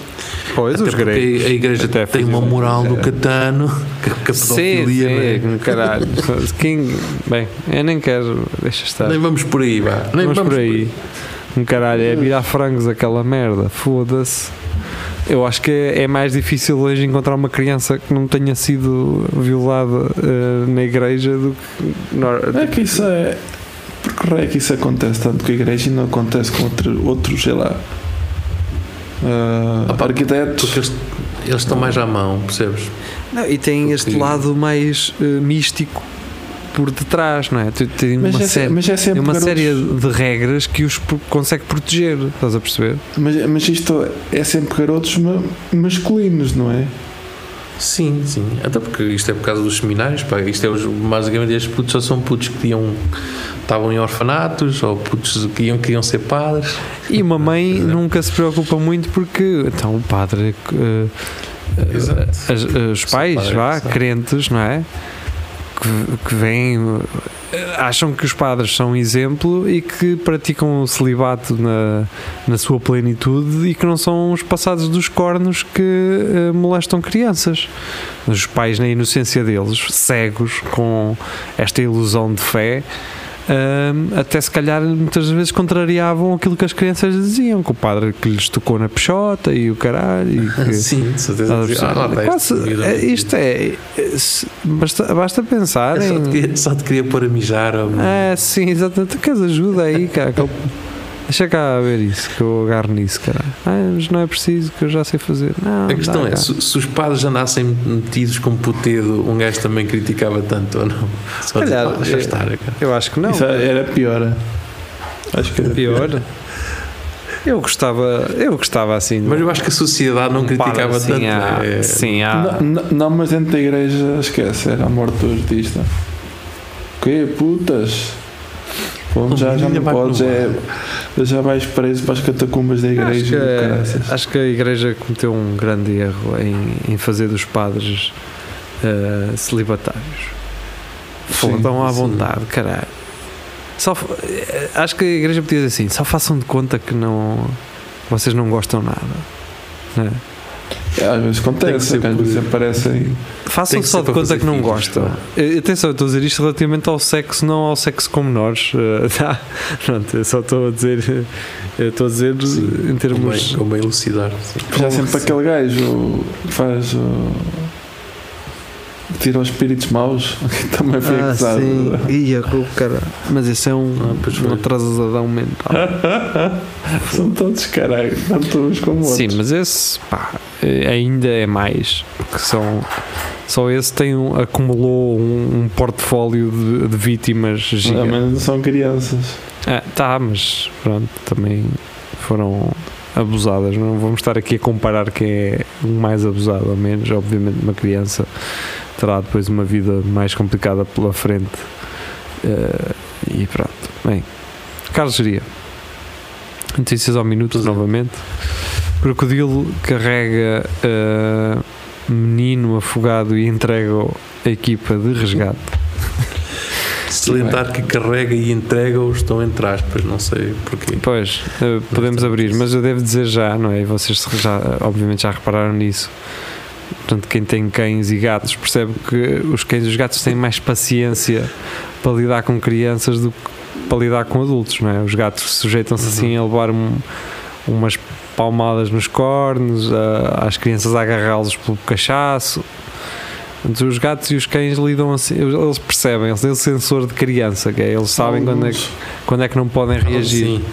Pois, Até os gregos. a igreja até tem uma moral do É. catano que que a Sim, pedofilia. não é? sim, caralho. Quem, bem, eu nem quero. Deixa estar. Nem vamos por aí, vá. Nem Vamos por aí. Um caralho, é virar frangos aquela merda. Foda-se. Eu acho que é é mais difícil hoje encontrar uma criança que não tenha sido violada eh, na igreja do que. É que isso é. Porque é que isso acontece tanto com a igreja e não acontece com outro, outros, sei lá. ah, Ah, pá, arquitetos. Porque eles, eles estão mais à mão, percebes? Não, e tem este Porque- lado mais eh, místico por detrás, não é? Tem Mas uma, é, série, mas é uma garotos- série de regras que os consegue proteger, estás a perceber? Mas, mas isto é sempre garotos ma- masculinos, não é? Sim, sim. Até porque isto é por causa dos seminários, pá. Isto é os, basicamente estes putos só são putos que iam, estavam em orfanatos ou putos que iam, queriam ser padres. E uma mãe nunca se preocupa muito porque então o padre eh, Exato. as- os pais, padre, vá, crentes, não é? Que, que vêm, acham que os padres são exemplo e que praticam o celibato na, na sua plenitude e que não são os passados dos cornos que eh, molestam crianças. Os pais, na inocência deles, cegos com esta ilusão de fé, Até se calhar muitas vezes contrariavam aquilo que as crianças diziam, que o padre que lhes tocou na peixota e o caralho. E que, Sim, certeza. Ah, está Quase- é, isto é. Basta, basta pensar Eu só, te queria, só te queria pôr a mijar. ou- É, sim, exatamente. Tu queres ajuda aí, cara? Deixa cá ver isso, que eu agarro nisso, cara. Ah, mas não é preciso, que eu já sei fazer. Não, A questão dá, é, se, se os padres andassem metidos com putedo, um gajo também criticava tanto ou não? Só dizer, calhar, "Ah, deixa é- estar, cara. Eu acho que não. Isso era pior. Acho que era Pior. Eu gostava, eu gostava assim. de Mas eu acho que a sociedade não um criticava assim, tanto. há- é- Sim, há. Não, não, não, mas dentro da igreja, esquece, era a morte do artista. Que putas? Bom, já, já não podes, é, já vais preso para as catacumbas da Acho igreja. que, e caraças. acho que a igreja cometeu um grande erro em, em fazer dos padres eh, celibatários. Sim, Fodam à sim. vontade, caralho. Só, eh, acho que a igreja podia dizer assim: só façam de conta que não, vocês não gostam nada. Não é? Às vezes acontece, às vezes aparecem. Façam só de conta que não filhos, gostam. Atenção, eu estou a dizer isto relativamente ao sexo, não ao sexo com menores. eh, tá? Pronto, eu só estou a dizer, estou a dizer Sim, em termos. Como, como elucidar. sim. Já sempre aquele gajo que faz. o- tira os espíritos maus, que também foi Ah, acusado. sim. Ia, o cara. Mas esse é um, Ah, pois um atrasadão mental. São todos caralho, tanto uns como outros. Sim, mas esse pá, ainda é mais. Porque são, só esse tem um, acumulou um, um portfólio de, de vítimas Mas gigante. não são crianças. Ah, tá, mas pronto, também foram abusadas. Não vamos estar aqui a comparar quem é mais abusado ou menos. Obviamente, uma criança terá depois uma vida mais complicada pela frente. Eh, e pronto, bem. Carlos Geria, notícias ao minuto Pois é. Crocodilo carrega eh, menino afogado e entrega a equipa de resgate. Salientar que carrega e entrega-os estão entre aspas, não sei porquê. Pois, eh, podemos abrir, mas eu devo dizer já, não é? E vocês já, obviamente já repararam nisso. Portanto, quem tem cães e gatos percebe que os cães e os gatos têm mais paciência para lidar com crianças do que para lidar com adultos, não é? Os gatos sujeitam-se assim a levar um- umas palmadas nos cornos, a- às crianças a agarrá-los pelo cachaço. Os gatos e os cães lidam assim, eles percebem, eles têm o sensor de criança, que é, eles sabem quando é, que- quando é que não podem reagir. Sim.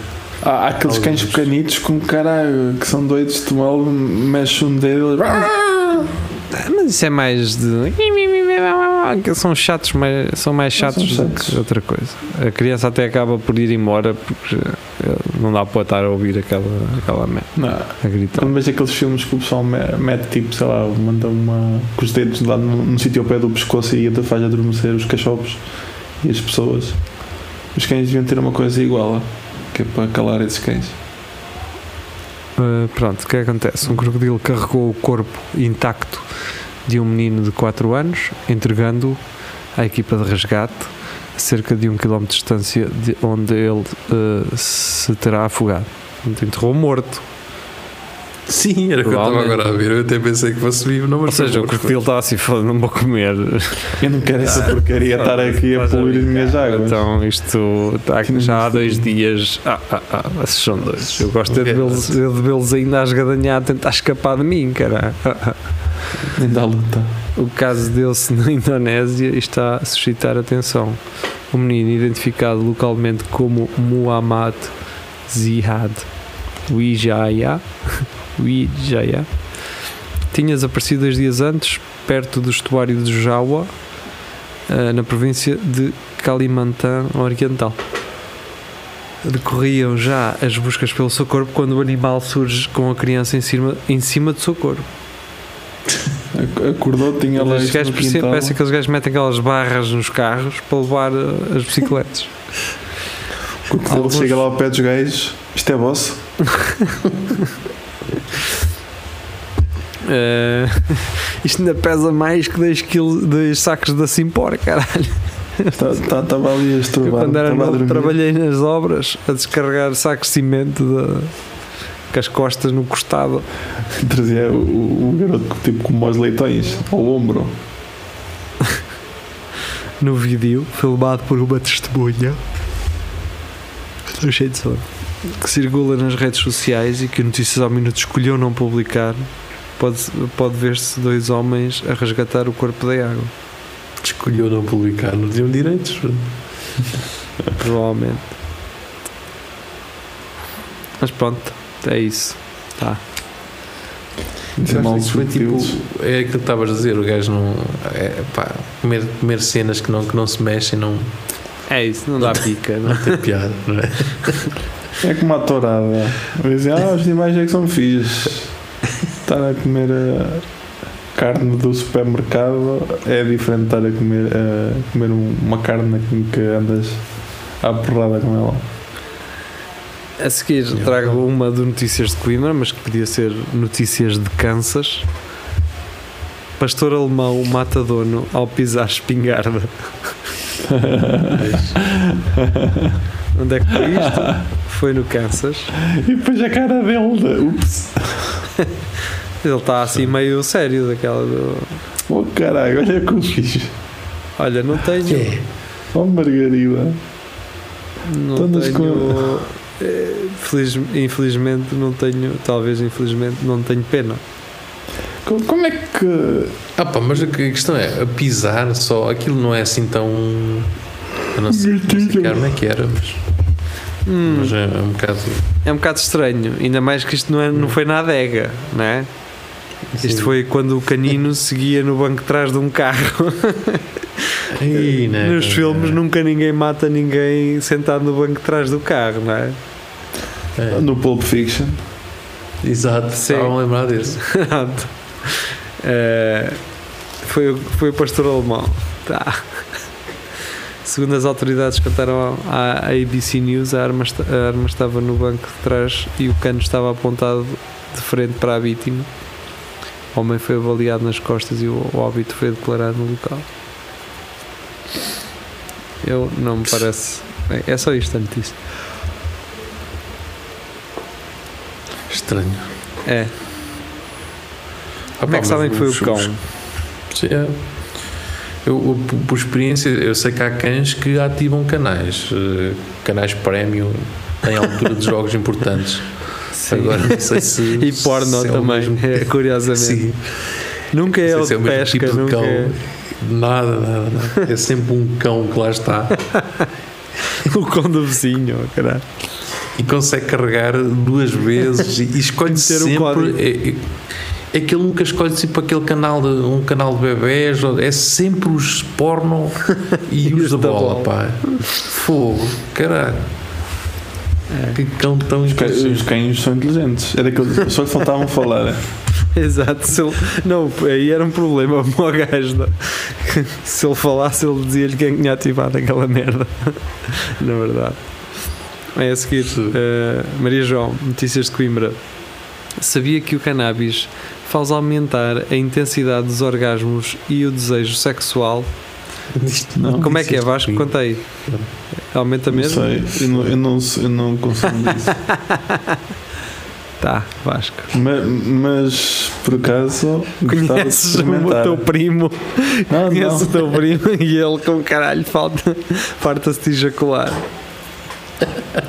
Há, há aqueles cães Alguns. pequenitos com caralho que são doidos de mal, mexe um dedo e Ah, Mas isso é mais de. Que São chatos, mas são mais São chatos, do chatos. que outra coisa. A criança até acaba por ir embora porque não dá para estar a ouvir aquela, aquela merda Não. a gritar. Quando vejo aqueles filmes que o pessoal me- mete tipo, sei lá, manda uma com os dedos lá no, no sítio ao pé do pescoço e ainda faz adormecer os cachorros e as pessoas. Os cães deviam ter uma coisa igual, que é para calar esses cães. Uh, pronto, o que é que acontece? Um crocodilo carregou o corpo intacto de um menino de 4 anos, entregando-o à equipa de resgate a cerca de um quilómetro de distância de onde ele uh, se terá afogado. Enterrou morto. Sim, era o que eu estava agora a ver. Eu até pensei que fosse vivo, não, Ou seja, o crocodilo estava assim, foda não vou comer. Eu não quero essa porcaria estar aqui a poluir as minhas águas. Então isto está aqui já há dois dias. Ah, ah, ah, esses são dois. Eu gosto é de vê-los de vê-los ainda a esgadanhar, a tentar escapar de mim, cara. Luta. O caso deu-se na Indonésia e está a suscitar atenção. O menino, identificado localmente como Muhammad Zihad Wijaya, Wijaya tinha desaparecido dois dias antes, perto do estuário de Jawa, eh, na província de Kalimantan Oriental. Decorriam já as buscas pelo seu corpo quando o animal surge com a criança em cima, em cima do seu corpo. Ac- Acordou, tinha lá Os gajos parece que aqueles gajos metem aquelas barras nos carros para levar uh, as bicicletas. Quando ele Alguns- chega lá ao pé dos gajos, isto é vosso? Uh, isto ainda pesa mais que 2 kg, sacos da Simpor, caralho. Estava Tá, ali a Eu, estrovar. quando era novo, trabalhei nas obras a descarregar sacos de cimento de- com as costas no costado. Trazia o, o, o garoto tipo como aos leitões ao ombro. no vídeo filmado por uma testemunha Estou cheio de sono. que circula nas redes sociais e que Notícias ao Minuto escolheu não publicar pode, pode ver-se dois homens a resgatar o corpo da água Escolheu não publicar, não tinham direitos. provavelmente mas pronto é isso tá é mal foi tipo. É aquilo que estavas a dizer, o gajo não. É, pá, comer, comer cenas que não, que não se mexem não, é isso não dá pica não? não tem piada, não é? É como a tourada. Dizem, ah, os animais é que são fixes. Estar a comer a carne do supermercado é diferente de estar a comer, a comer um- uma carne com que andas à porrada com ela. A seguir trago uma de notícias de Coimbra, mas que podia ser notícias de Kansas. Pastor alemão mata dono ao pisar espingarda. Onde é que foi isto? Foi no Kansas. E depois a cara dele, de, ups, Ele está assim meio sério daquela do. oh caralho, olha eu fiz. Olha, não tenho. Oh Margarida. Não Todas tenho. eh, feliz- infelizmente não tenho. Talvez infelizmente não tenho pena. Co- Como é que. Ah pá, mas a que- a questão é, a pisar só, aquilo não é assim tão. Eu não sei, não sei arma é que era, mas, Hum, mas é, é um bocado. é um bocado estranho, ainda mais que isto não, é, não foi na adega, não é? Isto assim, foi quando o canino seguia no banco de trás de um carro. Ih, né, Nos filmes né. nunca ninguém mata ninguém sentado no banco de trás do carro, não é? É, No Pulp Fiction. exato, estavam a lembrar desse. Pronto. Eh, foi, o- foi o pastor alemão. Tá. Segundo as autoridades que contaram à, ABC News, a arma, a arma estava no banco de trás e o cano estava apontado de frente para a vítima. O homem foi avaliado nas costas e o, o óbito foi declarado no local. Eu não me parece. É só isto a notícia. Estranho. É. Ah, Como pá, é que sabem que foi o cão? é. Eu, por- experiência, eu sei que há cães que ativam canais, eh, canais prémio em altura de jogos importantes. Sim. Agora não sei se. E porno se é também, mesmo- é, curiosamente. Sim, Nunca é não o de se é o mesmo pesca, tipo de nunca cão. é Nada, nada, nada. É sempre um cão que lá está o cão do vizinho, oh, caralho. E consegue carregar duas vezes e, escolhe sempre. É, é, é que ele nunca escolhe tipo aquele canal de um canal de bebés, é sempre os porno e os da bola, bola. pá. Fogo, caralho. Que cão tão Os, ca- os cães são inteligentes. Era que só lhe faltavam falar. Exato. Se ele- não, aí era um problema para o gajo. não? Se ele falasse, ele dizia-lhe quem tinha ativado aquela merda. Na verdade. É a seguir, eh, Maria João, notícias de Coimbra. Sabia que o cannabis faz aumentar a intensidade dos orgasmos e o desejo sexual? Não, Como é que é, Vasco? Conta aí. Aumenta não mesmo? sei. Eu não, eu não, eu não consumo isso. Tá, Vasco. mas, mas, por acaso, Conheces o teu primo? Não, Conheces o não. teu primo e ele com caralho falta, farta-se de ejacular.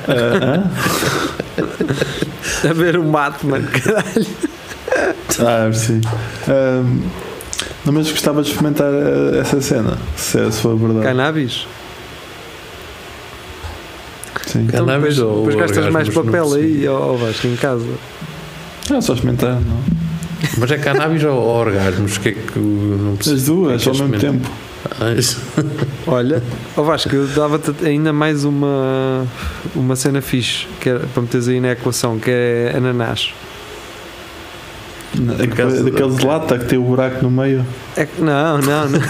Ah, A ver o Batman, caralho. ah, sim. Ahm, não, mas gostava de experimentar eh, essa cena, se, é- se for verdade. Cannabis? Sim. Então Cannabis depois, ou depois gastas mais orgasmos? Papel aí, ó Vasco, em casa. É só experimentar, não? Mas é cannabis ou orgasmos? O que é que não? As duas, que ao é que mesmo experimenta? tempo. Ah, isso. Olha, ó Vasco, eu dava-te ainda mais uma, uma cena fixe que era, para meteres aí na equação, que é ananás. Acaso- daqueles de lata que tem o buraco no meio. É que- não, não, não.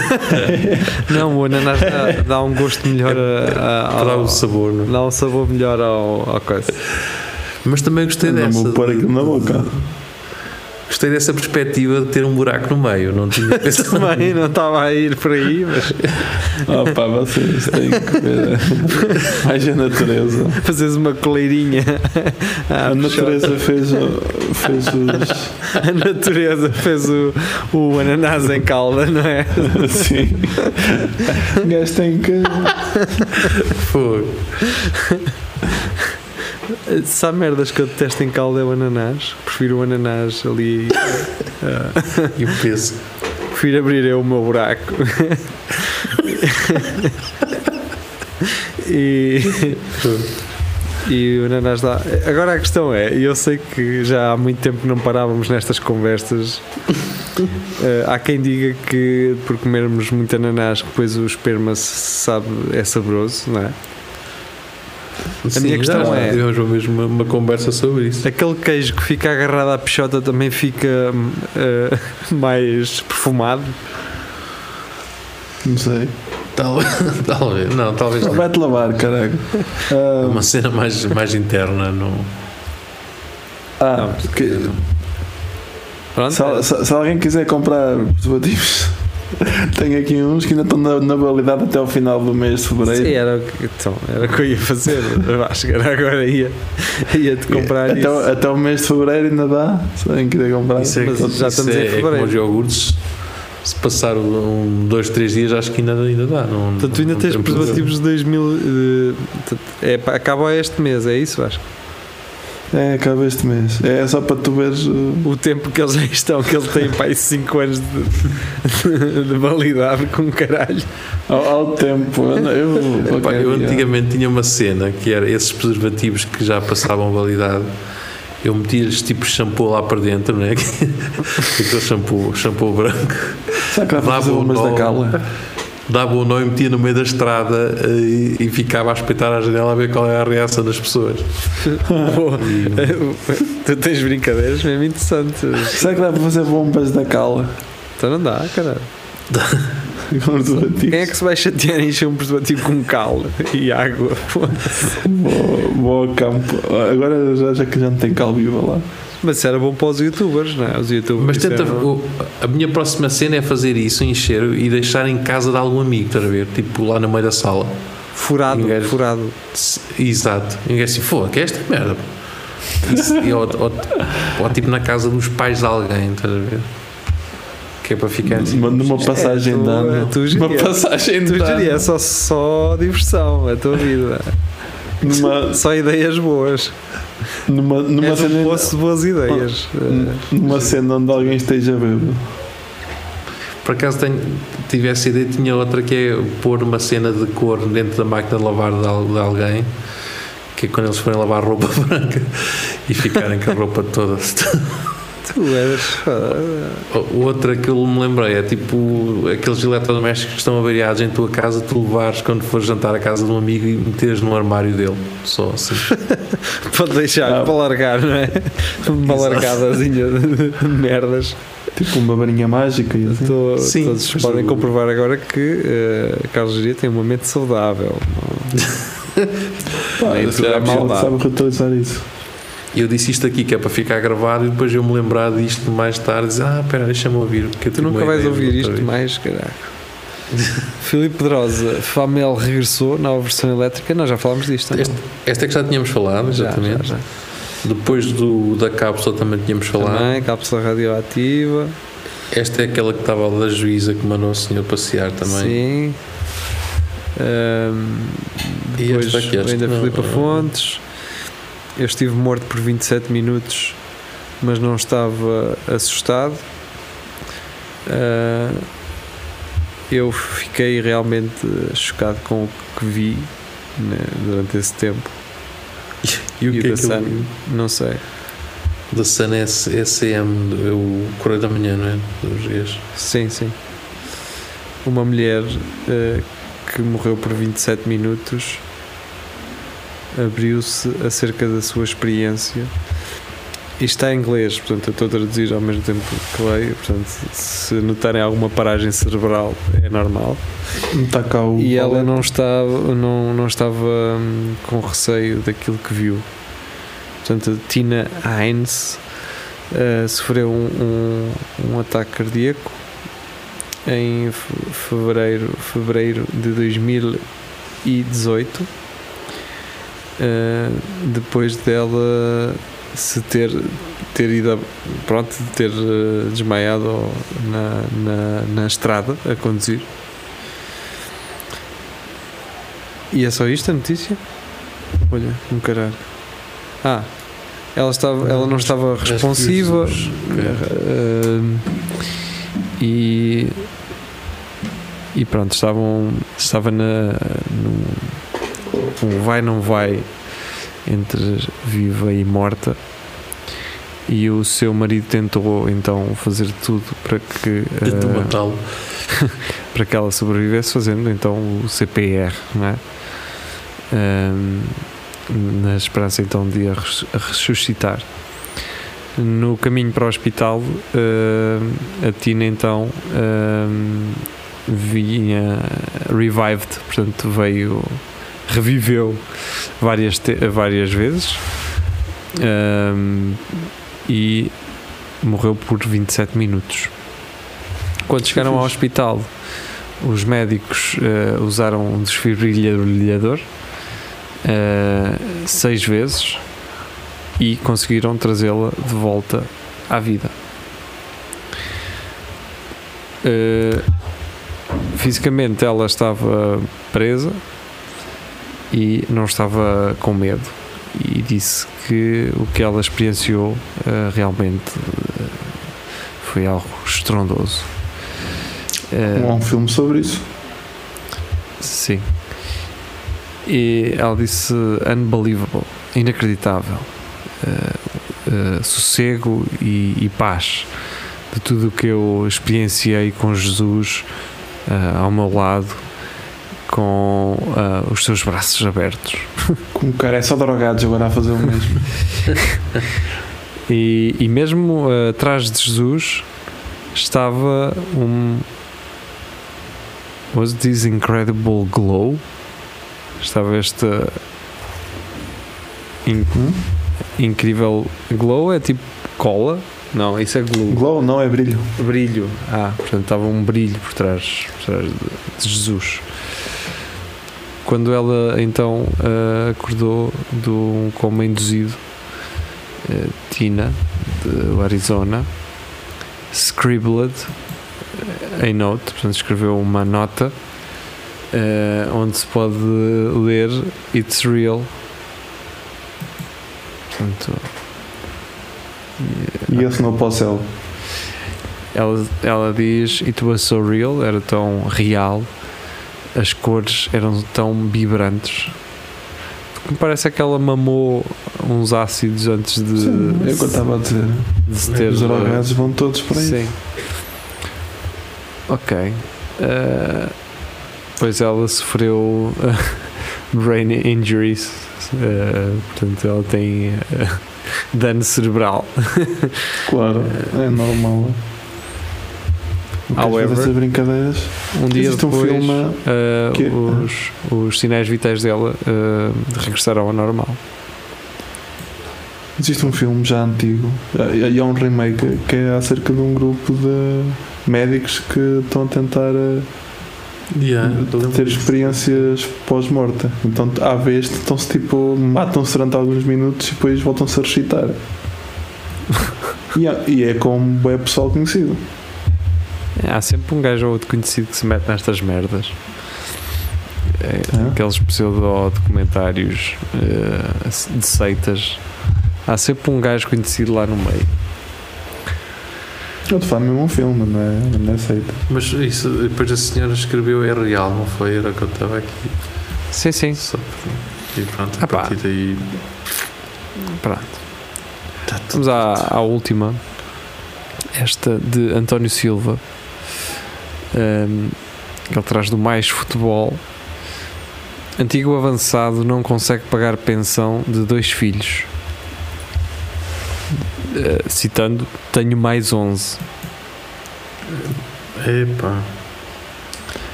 não, o ananás dá, dá um gosto melhor a, a, ao, o sabor, não? é? dá um sabor melhor ao, ao coisa. Mas também gostei Não dessa. vou pôr aquilo na boca. Gostei dessa perspectiva de ter um buraco no meio. Não tinha pensado. Também não estava a ir por aí, mas Oh pá, vocês têm que ver mais a natureza. fazes uma coleirinha. à A natureza fez, o- fez os. A natureza fez o, o ananás em calda, não é? Assim. O gajo tem que. Foi. Se há merdas que eu detesto em calda é o ananás. Prefiro o ananás ali. ah, E o peso. prefiro abrir eu o meu buraco. e. E o ananás dá. Agora a questão é, e eu sei que já há muito tempo não parávamos nestas conversas. Eh, há quem diga que por comermos muito ananás, depois o esperma se sabe, é saboroso, não é? Sim, minha questão já é- Tivemos uma uma, uma conversa sobre isso. Aquele queijo que fica agarrado à pichota também fica eh, mais perfumado. Não sei. Talvez. talvez não, talvez não. Vai-te lavar, caralho. Ah, Uma cena mais, mais interna. No... ah, que- Pronto, se, al- se- se alguém quiser comprar preservativos, tenho aqui uns que ainda estão na, na validade até ao final do mês de fevereiro. Sim, era o que, então, era o que eu ia fazer. Eu acho que era agora ia, ia te comprar até, isso. o- até o mês de fevereiro ainda dá. Se alguém quiser comprar. Isso é, mas que- já isso estamos em é, é como fevereiro. os iogurtes. Se passar um, dois, três dias, acho que ainda, ainda dá. Não, Portanto, tu ainda não tens preservativos de 2000. eh, portanto, é, acaba este mês, é isso? Acho. É, acaba este mês. É só para tu veres. uh, O tempo que eles aí estão, que eles têm para aí 5 anos de, de validade com caralho. ao, ao tempo. Eu, Epá, eu antigamente tinha uma cena que era esses preservativos que já passavam validade. Eu metia-lhes tipo shampoo lá para dentro, né? Aquele shampoo, shampoo branco. Será que dá para fazer umas da cala? Dava o nó e metia no meio da estrada eh, e, e ficava a espreitar à janela a ver qual é a reação das pessoas. Tu tens brincadeiras mesmo interessantes. Será que dá para fazer bombas da cala? Então não dá, caralho. Quem é que se vai chatear em encher um preservativo com cal e água? Vou ao campo. Agora já, já que já não tem cal viva lá. Mas isso era bom para os youtubers, não é? Os youtubers. Mas tenta, o- a minha próxima cena é fazer isso, encher e deixar em casa de algum amigo, estás a ver? Tipo lá no meio da sala. Furado, Ninguém- furado. Exato. E ninguém assim, foda, que é esta merda? Isso, e, ou, ou- ou tipo na casa dos pais de alguém, estás a ver? Que é para ficar assim. Numa, numa passagem É, de ano. é, tu uma passagem de é ano. só, só diversão, é a tua vida. Numa, Só ideias boas. numa, numa, um cena, poço de boas ideias. numa cena onde alguém esteja bêbado. Por acaso tenho, tive essa ideia, tinha outra que é pôr uma cena de cor dentro da máquina de lavar de, de alguém, que é quando eles forem lavar roupa branca e ficarem com a roupa toda Tu eras. foda. Outra que eu me lembrei é tipo aqueles eletrodomésticos que estão avariados em tua casa, tu levares quando fores jantar à casa de um amigo e meteres no armário dele. Só assim. Pode deixar Ah. para largar, não é? Uma largadazinha de, de merdas. Tipo uma varinha mágica e assim. Tô- Sim, todos podem comprovar agora que eh, Carlos Geria tem uma mente saudável. Pá, Nem eu tudo é sabe- maldade. sabe reutilizar isso. E eu disse isto aqui que é para ficar gravado e depois eu me lembrar disto mais tarde e dizer, ah, espera, deixa-me ouvir. Porque Tu nunca vais ouvir isto vez. mais, caralho. Filipe Pedrosa, Famel regressou, nova versão elétrica. Nós já falámos disto, não? Este, esta é que já tínhamos falado, Já, exatamente. já, já. Depois do, da cápsula também tínhamos falado. Também, cápsula radioativa. Esta é aquela que estava da juíza que mandou o senhor passear também. Sim. E depois esta aqui, esta vem da não. Filipa Fontes. Eu estive morto por 27 minutos, mas não estava assustado. Ah, eu fiquei realmente chocado com o que vi né, durante esse tempo. E o E que é Sun? ele- Não sei. Da Sun S- SM, é o Correio da Manhã, não é? Dos dias. Sim, sim. Uma mulher eh, que morreu por 27 minutos abriu-se acerca da sua experiência. Isto está em inglês, portanto eu estou a traduzir ao mesmo tempo que leio. Portanto, se notarem alguma paragem cerebral, é normal. Está cá o. E ela não estava, não, não estava hum, com receio daquilo que viu. Portanto, Tina Hines eh, sofreu um, um, um ataque cardíaco em fe- fevereiro, fevereiro de 2018, eh, depois dela se ter, ter ido, pronto, ter eh, desmaiado na, na, na estrada a conduzir. E é só isto a notícia? Olha, um caralho. Ah, ela, estava, ela não estava responsiva eh, e, e pronto, estavam, estava na, um vai não vai entre viva e morta e o seu marido tentou então fazer tudo para que Tentou matá-lo. para que ela sobrevivesse, fazendo então o CPR, não é? Na esperança então de a res- a ressuscitar. No caminho para o hospital, ahm, a Tina então ahm, vinha revived, portanto veio, reviveu várias, várias vezes ahm, e morreu por 27 minutos. Quando chegaram ao hospital, os médicos eh, usaram um desfibrilhador eh, seis vezes e conseguiram trazê-la de volta à vida. Eh, fisicamente ela estava presa e não estava com medo e disse que o que ela experienciou eh, realmente eh, foi algo estrondoso. Não há um filme sobre isso. Sim. E ela disse unbelievable, inacreditável. Sossego e, e paz de tudo o que eu experienciei com Jesus ao meu lado, com eh, os seus braços abertos. Como o cara é só drogados agora a fazer o mesmo. E, e mesmo eh, atrás de Jesus estava um. Was this incredible glow? Estava este in- Hum? incrível glow, é tipo cola? Não, isso é glue. Glow não é brilho. Brilho. Ah, portanto estava um brilho por trás, por trás de, de Jesus. Quando ela então eh, acordou de um coma induzido, eh, Tina, do Arizona, scribbled a note, portanto escreveu uma nota eh, onde se pode ler It's real. Portanto, E esse não para o céu. ela, ela diz It was so real, era tão real, as cores eram tão vibrantes me parece é que ela mamou uns ácidos antes de, Sim, é eu estava a dizer. de ter. Os drogados vão todos para aí. Sim. Ok. Eh, pois ela sofreu brain injuries. eh, portanto, ela tem eh, dano cerebral. Claro, é normal. However, fazer essas brincadeiras. Um dia Existe um depois, filme eh, que- os, os sinais vitais dela eh, regressaram ao normal. Existe um filme já antigo e e há um remake que é acerca de um grupo de médicos que estão a tentar eh, Yeah, ter experiências pós-morte. Então, à vez, estão-se tipo, matam-se durante alguns minutos e depois voltam-se a ressuscitar. e, é- e é com é pessoal conhecido. Há sempre um gajo ou outro conhecido que se mete nestas merdas. É, É? Aqueles pseudo-documentários eh, de seitas. Há sempre um gajo conhecido lá no meio. Eu te falo mesmo um filme, não é, não é seita. Mas isso, depois a senhora escreveu é real, não foi? Era o que eu estava aqui. Sim, sim. Só E pronto, Ah, a pá. partir daí. Pronto. Tá. Vamos à, à última. Esta de António Silva. Que ele traz do mais futebol. Antigo avançado não consegue pagar pensão de dois filhos. Eh, citando, tenho mais 11. Epá.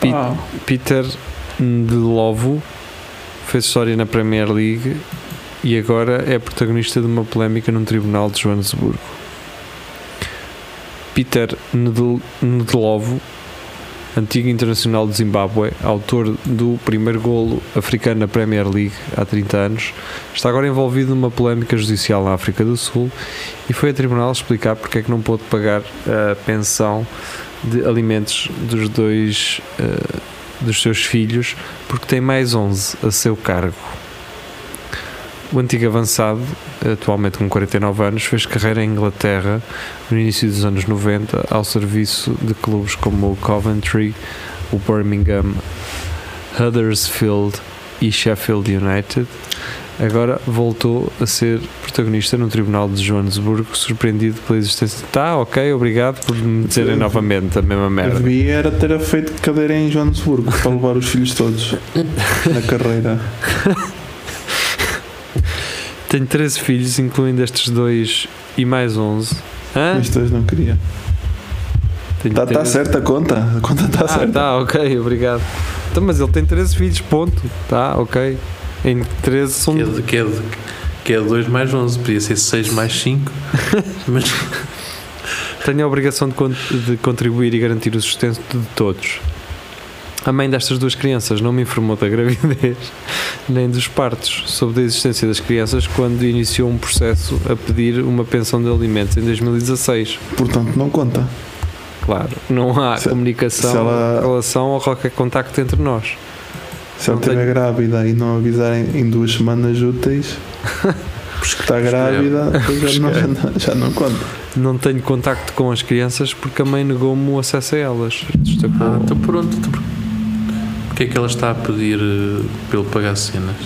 Pi- Ah, Peter Ndelovo fez história na Premier League e agora é protagonista de uma polémica num tribunal de Joanesburgo. Peter Ndelovo, antigo internacional de Zimbábue, autor do primeiro golo africano na Premier League há 30 anos, está agora envolvido numa polémica judicial na África do Sul e foi a tribunal explicar porque é que não pôde pagar a pensão de alimentos dos dois eh, dos seus filhos porque tem mais 11 a seu cargo. O antigo avançado, atualmente com 49 anos, fez carreira em Inglaterra no início dos anos 90 ao serviço de clubes como o Coventry, o Birmingham, Huddersfield e Sheffield United. Agora voltou a ser protagonista no Tribunal de Joanesburgo, surpreendido pela existência. Tá, ok, obrigado por me dizerem novamente a mesma merda. devia era ter feito cadeira em Joanesburgo para levar os filhos todos na carreira. Tenho 13 filhos, incluindo estes dois e mais 11. Hã? Mas dois não queria. Está tá 13. certa a conta? A conta está Ah, certa. tá, ok, obrigado. Então, mas ele tem 13 filhos, ponto. Tá, ok. Em 13 são. Que é, que, é que é 2 mais 11, podia ser 6 mais 5. mas Tenho a obrigação de, de contribuir e garantir o sustento de todos. A mãe destas duas crianças não me informou da gravidez nem dos partos, soube da existência das crianças quando iniciou um processo a pedir uma pensão de alimentos em 2016. Portanto, não conta. Claro, não há Se- comunicação, se ela- relação ou qualquer contacto entre nós. Se ela Não tenho- estiver grávida e não avisarem em duas semanas úteis, porque está grávida, já não, já, não, já não conta. Não tenho contacto com as crianças porque a mãe negou-me o acesso a elas. Destacou. Ah, então pronto. Por- Porquê é que ela está a pedir eh, ele pagar cenas?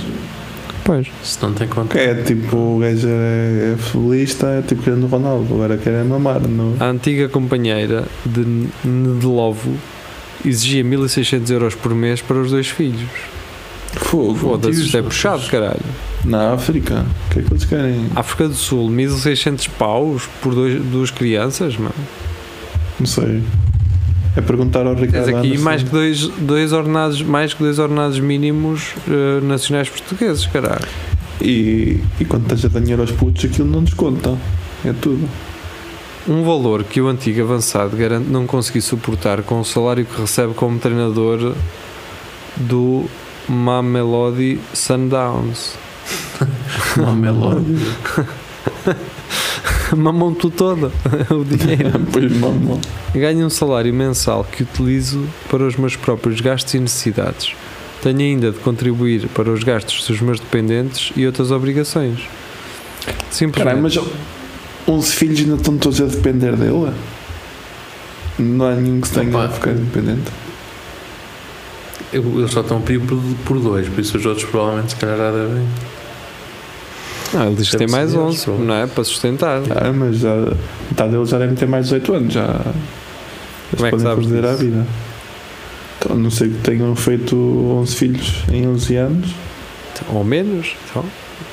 Pois. Se não tem conta. É tipo, o gajo é, é futebolista, é tipo Cristiano Ronaldo, agora quer é mamar. No... A antiga companheira de Nedelovo exigia 1600 euros por mês para os dois filhos. Fogo. Foda-se, isto é puxado, caralho. Na África, o que é que eles querem? África do Sul, 1600 paus por dois, duas crianças, mano. Não sei. É perguntar ao Ricardo. Tens aqui Anderson. mais que dois, dois ordenados, mais que dois ordenados mínimos eh, nacionais portugueses, caralho. E, e quando estás a dar dinheiro aos putos, aquilo não desconta. É tudo. Um valor que o antigo avançado garante não conseguir suportar com o salário que recebe como treinador do Mamelodi Sundowns. Uma melódia. Mamam tu toda o dinheiro. pois mamão. Ganho um salário mensal que utilizo para os meus próprios gastos e necessidades. Tenho ainda de contribuir para os gastos dos meus dependentes e outras obrigações. Simplesmente. Caralho, mas 11 filhos ainda estão todos a depender dele? Não há nenhum que se tenha Opa. a ficar independente. eu- eles só estão a pedir por, por dois, por isso os outros provavelmente se calhar já devem. Não, ele diz que tem Deve mais ser 11, eles, não é? Para sustentar. Ah, mas já, metade deles já devem ter mais de 18 anos. Já, eles Como é que podem à disso? vida. Então, a não sei que tenham feito 11 filhos em 11 anos. Ou menos. Então,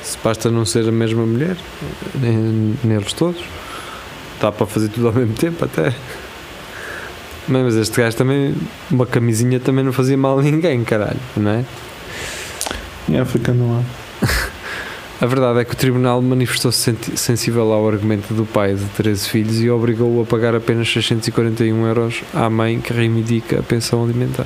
se basta não ser a mesma mulher, nem- neles todos. Dá para fazer tudo ao mesmo tempo até. Mas mas este gajo também, uma camisinha também não fazia mal a ninguém, caralho, não é? Em África não há. A verdade é que o tribunal manifestou-se sensível ao argumento do pai de 13 filhos e obrigou-o a pagar apenas 641 euros à mãe que reivindica a pensão alimentar.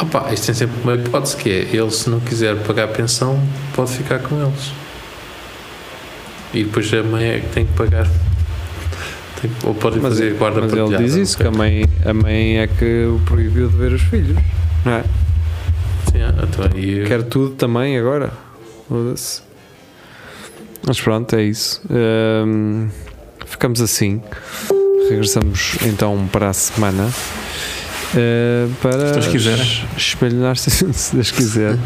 Opa, isto tem sempre uma hipótese que é ele se não quiser pagar a pensão pode ficar com eles. E depois a mãe é que tem que pagar. Tem ou pode Mas, fazer guarda mas ele diz isso, que a mãe, a mãe é que o proibiu de ver os filhos, não é? Sim, então aí Quer tudo também agora. Mas pronto, é isso. Hum, ficamos assim. Regressamos então para a semana. uh, para Deus quiser. espelho Narciso, se Deus quiser.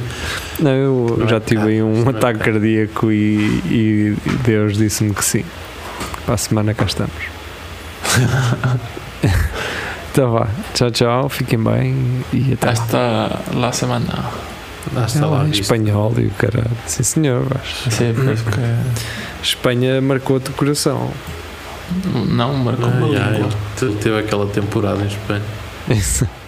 Não, eu Não é já tive aí um não é ataque cardíaco e, e Deus disse-me que sim. Para a semana cá estamos. então vá. Tchau, tchau. Fiquem bem e até lá. Hasta la semana. Ah, está lá visto. espanhol e o caralho. Sim, senhor. Vais. Sí, pues que Espanha marcou-te o coração. não marcou Ah, te- teve aquela temporada em Espanha. Isso.